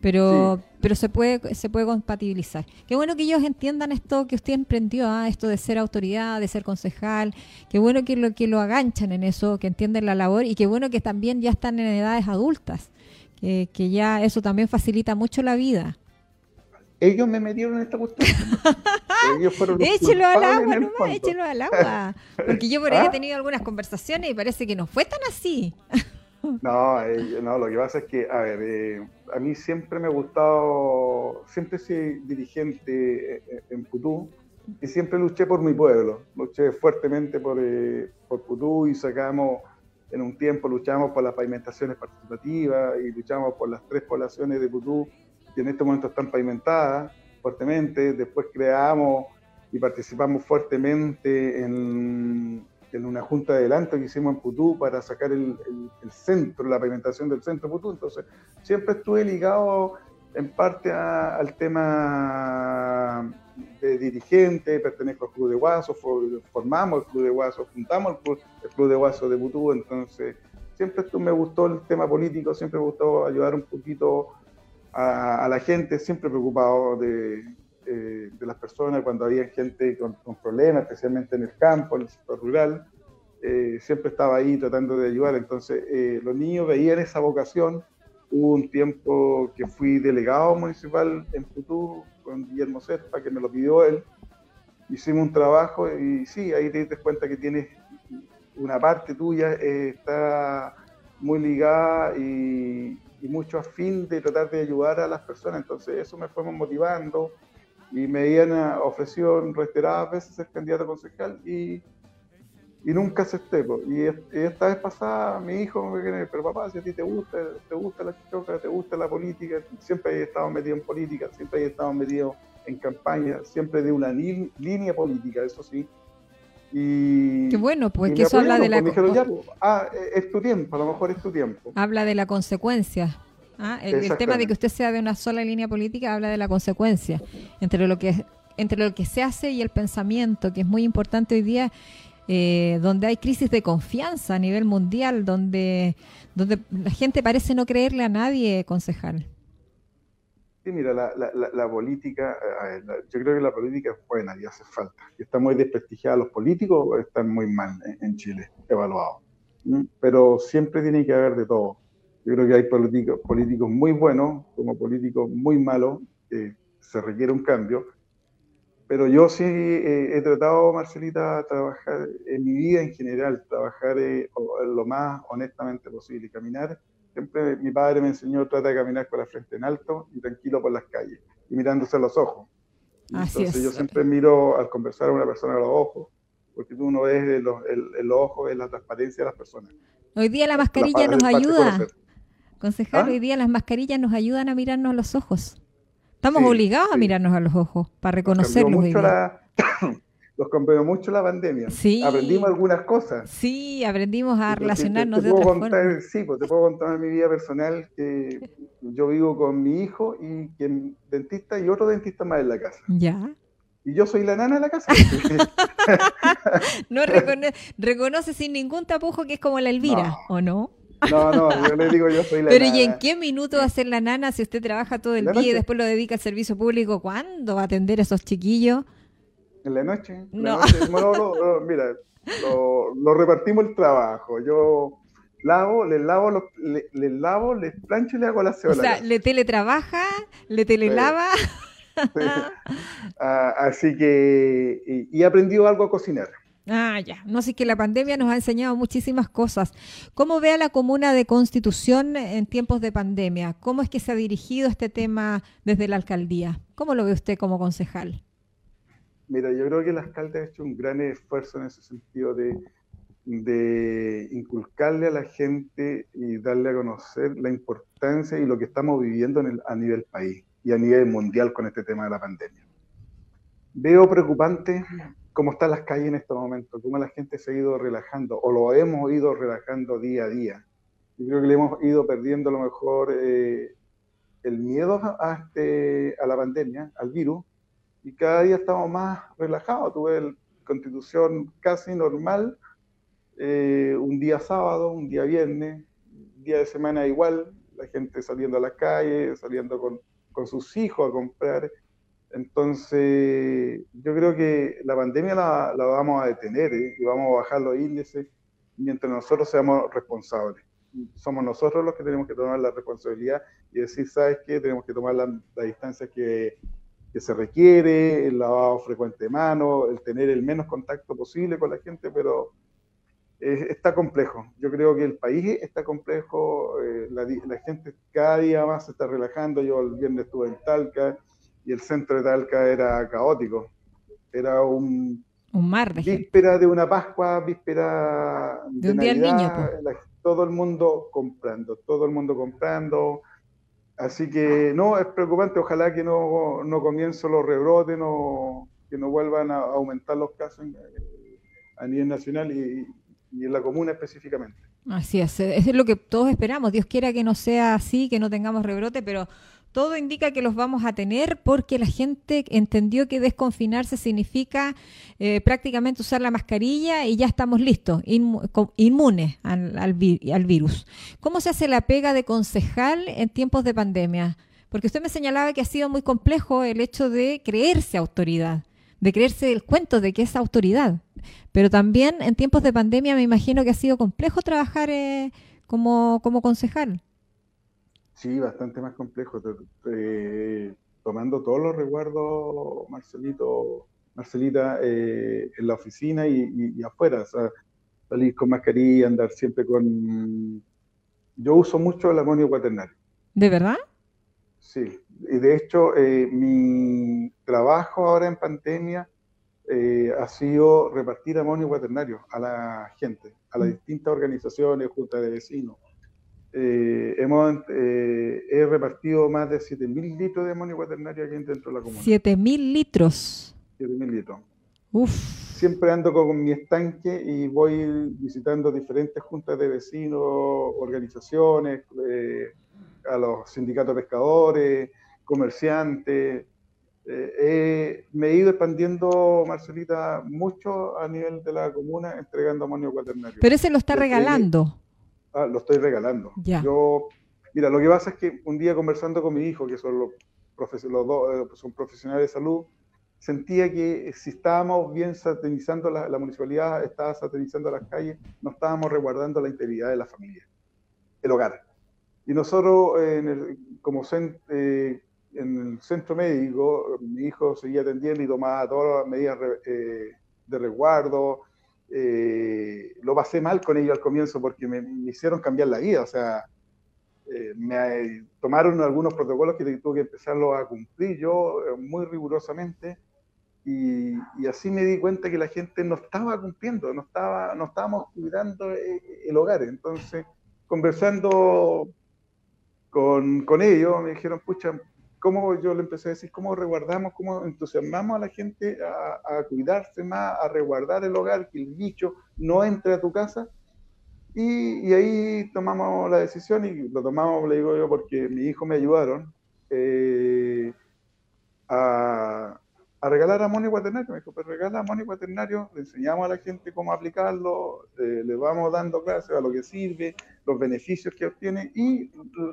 Speaker 3: Pero,
Speaker 7: Sí.
Speaker 3: pero se puede, se puede compatibilizar. Qué bueno que ellos entiendan esto que usted emprendió, ¿ah? esto de ser autoridad, de ser concejal. Qué bueno que lo, que lo aganchan en eso, que entienden la labor y qué bueno que también ya están en edades adultas, que, que ya eso también facilita mucho la vida.
Speaker 7: Ellos me metieron en esta cuestión. Ellos fueron los
Speaker 3: Échelo al agua nomás, échelo al agua. Porque yo por ahí he
Speaker 7: ¿Ah?
Speaker 3: tenido algunas conversaciones y parece que no fue tan así.
Speaker 7: No, eh, no, lo que pasa es que, a ver, eh, a mí siempre me ha gustado, siempre sido dirigente eh, en Putú, y siempre luché por mi pueblo, luché fuertemente por, eh, por Putú y sacamos, en un tiempo luchamos por las pavimentaciones participativas y luchamos por las tres poblaciones de Putú que en este momento están pavimentadas fuertemente, después creamos y participamos fuertemente en, en una junta de adelanto que hicimos en Putú para sacar el, el, centro, la pavimentación del centro de Putú. Entonces, siempre estuve ligado en parte al tema de dirigente, pertenezco al Club de Guaso, formamos el Club de Guaso, juntamos el Club, de Guaso de Putú, entonces siempre esto me gustó el tema político, siempre me gustó ayudar un poquito a, la gente, siempre preocupado de, eh, de las personas cuando había gente con, problemas, especialmente en el campo, en el sector rural, eh, siempre estaba ahí tratando de ayudar, entonces eh, los niños veían esa vocación, hubo un tiempo que fui delegado municipal en Putú, con Guillermo Serpa, que me lo pidió él. Hicimos un trabajo y sí, ahí te das cuenta que tienes una parte tuya, eh, está muy ligada y, mucho a de tratar de ayudar a las personas. Entonces eso me fue motivando y me habían ofrecido reiteradas veces ser candidato a concejal y y nunca acepté. Y, esta vez pasada mi hijo me dijo, pero papá, si a ti te gusta, te gusta la chichoca, te gusta la política, siempre he estado metido en política, siempre he estado metido en campaña, siempre de una línea política, eso sí. Y,
Speaker 3: Qué bueno, pues que eso habla de la...
Speaker 7: Pues, ah, es tu tiempo, a lo mejor es tu tiempo.
Speaker 3: Habla de la consecuencia. ¿ah? El, tema de que usted sea de una sola línea política habla de la consecuencia entre lo que entre lo que se hace y el pensamiento, que es muy importante hoy día eh, donde hay crisis de confianza a nivel mundial, donde, donde la gente parece no creerle a nadie, concejal.
Speaker 7: Mira, la, la, política, yo creo que la política es buena y hace falta. Está muy desprestigiada. Los políticos están muy mal en, Chile, evaluados. Pero siempre tiene que haber de todo. Yo creo que hay políticos, políticos muy buenos como políticos muy malos, que se requiere un cambio pero yo sí eh, he tratado, Marcelita, trabajar en mi vida en general, trabajar eh, lo más honestamente posible, caminar. Siempre mi padre me enseñó, trata de caminar con la frente en alto y tranquilo por las calles, y mirándose a los ojos. Entonces yo siempre miro al conversar a una persona a los ojos, porque tú no ves el, el, ojo, es la transparencia de las personas.
Speaker 3: Hoy día la mascarilla nos ayuda. Concejal, ¿Ah? hoy día las mascarillas nos ayudan a mirarnos a los ojos. Estamos obligados a mirarnos a los ojos para reconocerlos.
Speaker 7: Los cambió mucho la pandemia. Sí. Aprendimos algunas cosas.
Speaker 3: Sí, aprendimos a relacionarnos
Speaker 7: de otra forma. Sí, pues te puedo contar mi vida personal que yo vivo con mi hijo y quien dentista y otro dentista más en la casa.
Speaker 3: Ya.
Speaker 7: Y yo soy la nana de la casa.
Speaker 3: no reconoce, sin ningún tapujo que es como la Elvira, ¿o no?
Speaker 7: No, no, yo le digo yo soy la
Speaker 3: Pero ¿y en qué minuto va a ser la nana si usted trabaja todo el día y después lo dedica al servicio público? ¿Cuándo va a atender a esos chiquillos?
Speaker 7: En la noche. no. mira, lo, repartimos el trabajo. Yo lavo, les lavo, los, les, lavo, les plancho y le hago la cebolla.
Speaker 3: O sea, le teletrabaja, le telelava.
Speaker 7: Ah, así que, y, y he aprendido algo a cocinar.
Speaker 3: Ah, ya. No sé que la pandemia nos ha enseñado muchísimas cosas. ¿Cómo ve a la comuna de Constitución en tiempos de pandemia? ¿Cómo es que se ha dirigido este tema desde la alcaldía? ¿Cómo lo ve usted como concejal?
Speaker 7: Mira, yo creo que el alcalde ha hecho un gran esfuerzo en ese sentido de, inculcarle a la gente y darle a conocer la importancia y lo que estamos viviendo a nivel país y a nivel mundial con este tema de la pandemia. Veo preocupante cómo están las calles en estos momentos, cómo la gente se ha ido relajando, o lo hemos ido relajando día a día. Yo creo que le hemos ido perdiendo a lo mejor eh, el miedo este, a la pandemia, al virus, y cada día estamos más relajados. Tuve la constitución casi normal, eh, un día sábado, un día viernes, día de semana igual, la gente saliendo a la calle, saliendo con, con sus hijos a comprar entonces, yo creo que la pandemia la, vamos a detener ¿eh? y vamos a bajar los índices mientras nosotros seamos responsables. Somos nosotros los que tenemos que tomar la responsabilidad y decir, ¿sabes qué? Tenemos que tomar la, distancia que, se requiere, el lavado frecuente de manos, el tener el menos contacto posible con la gente, pero está complejo. Yo creo que el país está complejo, eh, la, la, gente cada día más se está relajando. Yo el viernes estuve en Talca, y el centro de Talca era caótico. Era un
Speaker 3: Un mar de gente.
Speaker 7: víspera de una Pascua, víspera
Speaker 3: De un día del niño,
Speaker 7: Navidad, la- todo el mundo comprando, todo el mundo comprando. Así que no, es preocupante, ojalá que no, no comiencen los rebrotes, no, que no vuelvan a aumentar los casos a nivel nacional y, y en la comuna específicamente.
Speaker 3: Así es, eh, es lo que todos esperamos. Dios quiera que no sea así, que no tengamos rebrote, pero todo indica que los vamos a tener porque la gente entendió que desconfinarse significa eh, prácticamente usar la mascarilla y ya estamos listos, inmunes al virus. ¿Cómo se hace la pega de concejal en tiempos de pandemia? Porque usted me señalaba que ha sido muy complejo el hecho de creerse autoridad, de creerse el cuento de que es autoridad. Pero también en tiempos de pandemia me imagino que ha sido complejo trabajar eh, como, como concejal.
Speaker 7: Sí, bastante más complejo. te- tomando todos los resguardos, Marcelito, Marcelita, eh, en la oficina y, y- y afuera. O sea, salir con mascarilla, andar siempre con... Yo uso mucho el amonio cuaternario.
Speaker 3: ¿De verdad?
Speaker 7: Sí, y de hecho, eh, mi trabajo ahora en pandemia eh, ha sido repartir amonio cuaternario a la gente, a las distintas organizaciones, juntas de vecinos. Eh, hemos, eh, he repartido más de 7.000 litros de amonio cuaternario aquí dentro de la comuna.
Speaker 3: 7000 litros.
Speaker 7: 7.000 litros.
Speaker 3: Uf.
Speaker 7: Siempre ando con mi estanque y voy visitando diferentes juntas de vecinos, organizaciones, eh, a los sindicatos de pescadores, comerciantes. Eh, me he ido expandiendo, Marcelita, mucho a nivel de la comuna, entregando amonio cuaternario.
Speaker 3: Pero ese lo está
Speaker 7: estoy-
Speaker 3: regalando.
Speaker 7: Ah, lo estoy regalando. Yo, mira, lo que pasa es que un día conversando con mi hijo, que son los, profes- los dos eh, son profesionales de salud, sentía que si estábamos bien satanizando la, la municipalidad, estaba satanizando las calles, no estábamos resguardando la integridad de la familia, el hogar. Y nosotros, eh, en el- como eh, en el centro médico, mi hijo seguía atendiendo y tomaba todas las medidas eh, de resguardo. Eh, lo pasé mal con ellos al comienzo porque me, hicieron cambiar la vida. O sea, eh, me tomaron algunos protocolos que tuve que empezarlos a cumplir yo eh, muy rigurosamente. Y, y así me di cuenta que la gente no estaba cumpliendo, no, estaba, no estábamos cuidando el hogar. Entonces, conversando con, con ellos, me dijeron, pucha, ¿cómo yo le empecé a decir, cómo resguardamos, cómo entusiasmamos a la gente a, a cuidarse más, a resguardar el hogar, que el bicho no entre a tu casa? Y, y ahí tomamos la decisión y lo tomamos, le digo yo, porque mi hijo me ayudaron eh, a, a regalar amonio cuaternario. Me dijo, pues regala amonio cuaternario, le enseñamos a la gente cómo aplicarlo, eh, le vamos dando clases a lo que sirve, los beneficios que obtiene y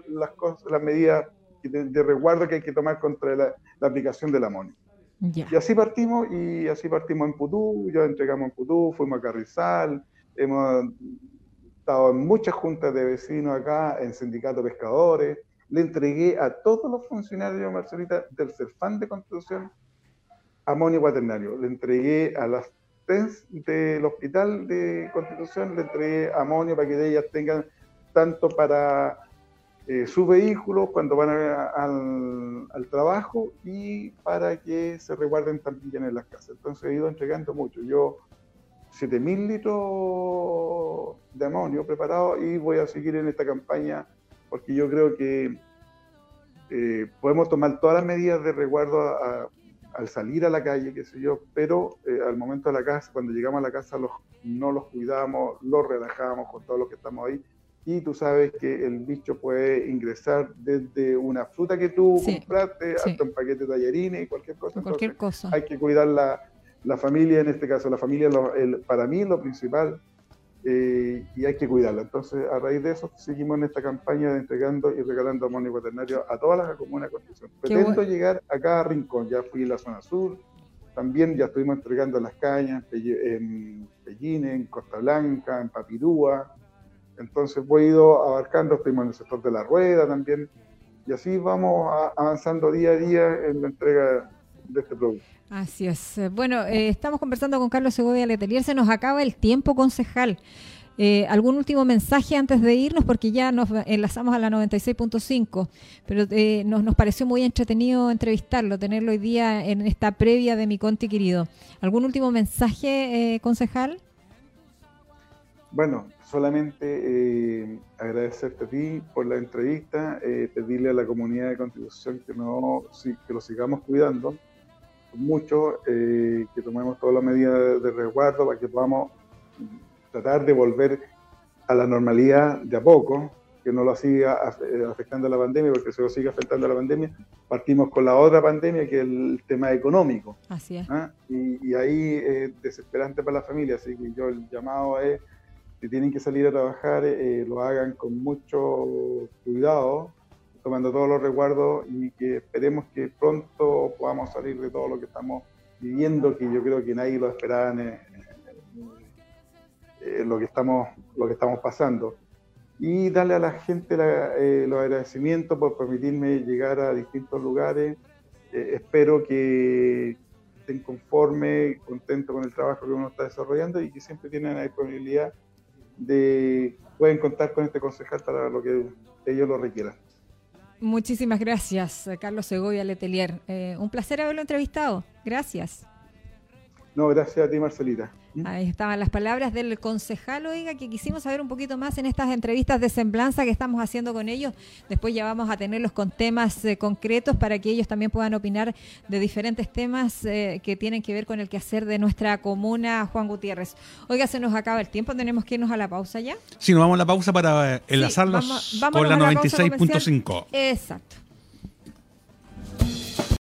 Speaker 7: las, cosas, las medidas de, de resguardo que hay que tomar contra la, la aplicación del amonio.
Speaker 3: Ya.
Speaker 7: Y así partimos, y así partimos en Putú, ya entregamos en Putú, fuimos a Carrizal, hemos estado en muchas juntas de vecinos acá, en sindicatos de pescadores, le entregué a todos los funcionarios, Marcelita, del CERFAN de Constitución, amonio cuaternario. Le entregué a las TENS del Hospital de Constitución, le entregué amonio para que ellas tengan tanto para eh, sus vehículos cuando van al, trabajo y para que se resguarden también en las casas. Entonces he ido entregando mucho. Yo 7.000 litros de amonio preparado y voy a seguir en esta campaña porque yo creo que eh, podemos tomar todas las medidas de resguardo a- a- al salir a la calle, qué sé yo, pero eh, al momento de la casa, cuando llegamos a la casa, no los cuidamos, los relajamos con todos los que estamos ahí. Y tú sabes que el bicho puede ingresar desde una fruta que tú
Speaker 3: Sí,
Speaker 7: compraste
Speaker 3: sí.
Speaker 7: hasta un paquete de tallarines y cualquier cosa.
Speaker 3: Cualquier
Speaker 7: Entonces,
Speaker 3: cosa.
Speaker 7: hay que cuidar la, la familia, en este caso, la familia lo- el- para mí lo principal eh, y hay que cuidarla. Entonces, a raíz de eso, seguimos en esta campaña de entregando y regalando amonio cuaternario a todas las comunas de Pretendo
Speaker 3: bueno.
Speaker 7: llegar a cada rincón, ya fui a la zona sur, también ya estuvimos entregando en Las Cañas, en Pellines, en Costa Blanca, en Papirúa. Entonces, voy ido abarcando, estuvimos en el sector de la rueda también, y así vamos avanzando día a día en la entrega de este producto.
Speaker 3: Así es. Bueno, eh, estamos conversando con Carlos Segovia Letelier. Se nos acaba el tiempo, concejal. Eh, ¿Algún último mensaje antes de irnos? Porque ya nos enlazamos a la 96.5, pero eh, nos, nos pareció muy entretenido entrevistarlo, tenerlo hoy día en esta previa de mi Conti querido. ¿Algún último mensaje, eh, concejal?
Speaker 7: Bueno, solamente eh, agradecerte a ti por la entrevista, eh, pedirle a la comunidad de Constitución que, no, que lo sigamos cuidando mucho, eh, que tomemos todas las medidas de, resguardo para que podamos tratar de volver a la normalidad de a poco, que no lo siga eh, afectando la pandemia, porque si lo sigue afectando la pandemia, partimos con la otra pandemia, que es el tema económico.
Speaker 3: Así es.
Speaker 7: ¿ah? Y, y ahí es desesperante para la familia, así que yo el llamado es, si tienen que salir a trabajar, eh, lo hagan con mucho cuidado, tomando todos los resguardos y que esperemos que pronto podamos salir de todo lo que estamos viviendo, que yo creo que nadie lo esperaba en, en- en lo, que estamos, lo que estamos pasando. Y darle a la gente la- eh, los agradecimientos por permitirme llegar a distintos lugares. Eh, espero que estén conformes, contentos con el trabajo que uno está desarrollando y que siempre tienen la disponibilidad de pueden contar con este concejal para lo que ellos lo requieran.
Speaker 3: Muchísimas gracias, eh, Carlos Segovia Letelier. Eh, un placer haberlo entrevistado. Gracias.
Speaker 7: No, gracias a ti, Marcelita.
Speaker 3: Ahí estaban las palabras del concejal, oiga, que quisimos saber un poquito más en estas entrevistas de semblanza que estamos haciendo con ellos. Después ya vamos a tenerlos con temas eh, concretos para que ellos también puedan opinar de diferentes temas eh, que tienen que ver con el quehacer de nuestra comuna, Juan Gutiérrez. Oiga, se nos acaba el tiempo, tenemos que irnos a la pausa ya.
Speaker 2: Sí, nos vamos a la pausa para eh, enlazarnos
Speaker 3: Sí, vamos-
Speaker 2: con la
Speaker 3: la pausa
Speaker 2: 96.5.
Speaker 3: Exacto.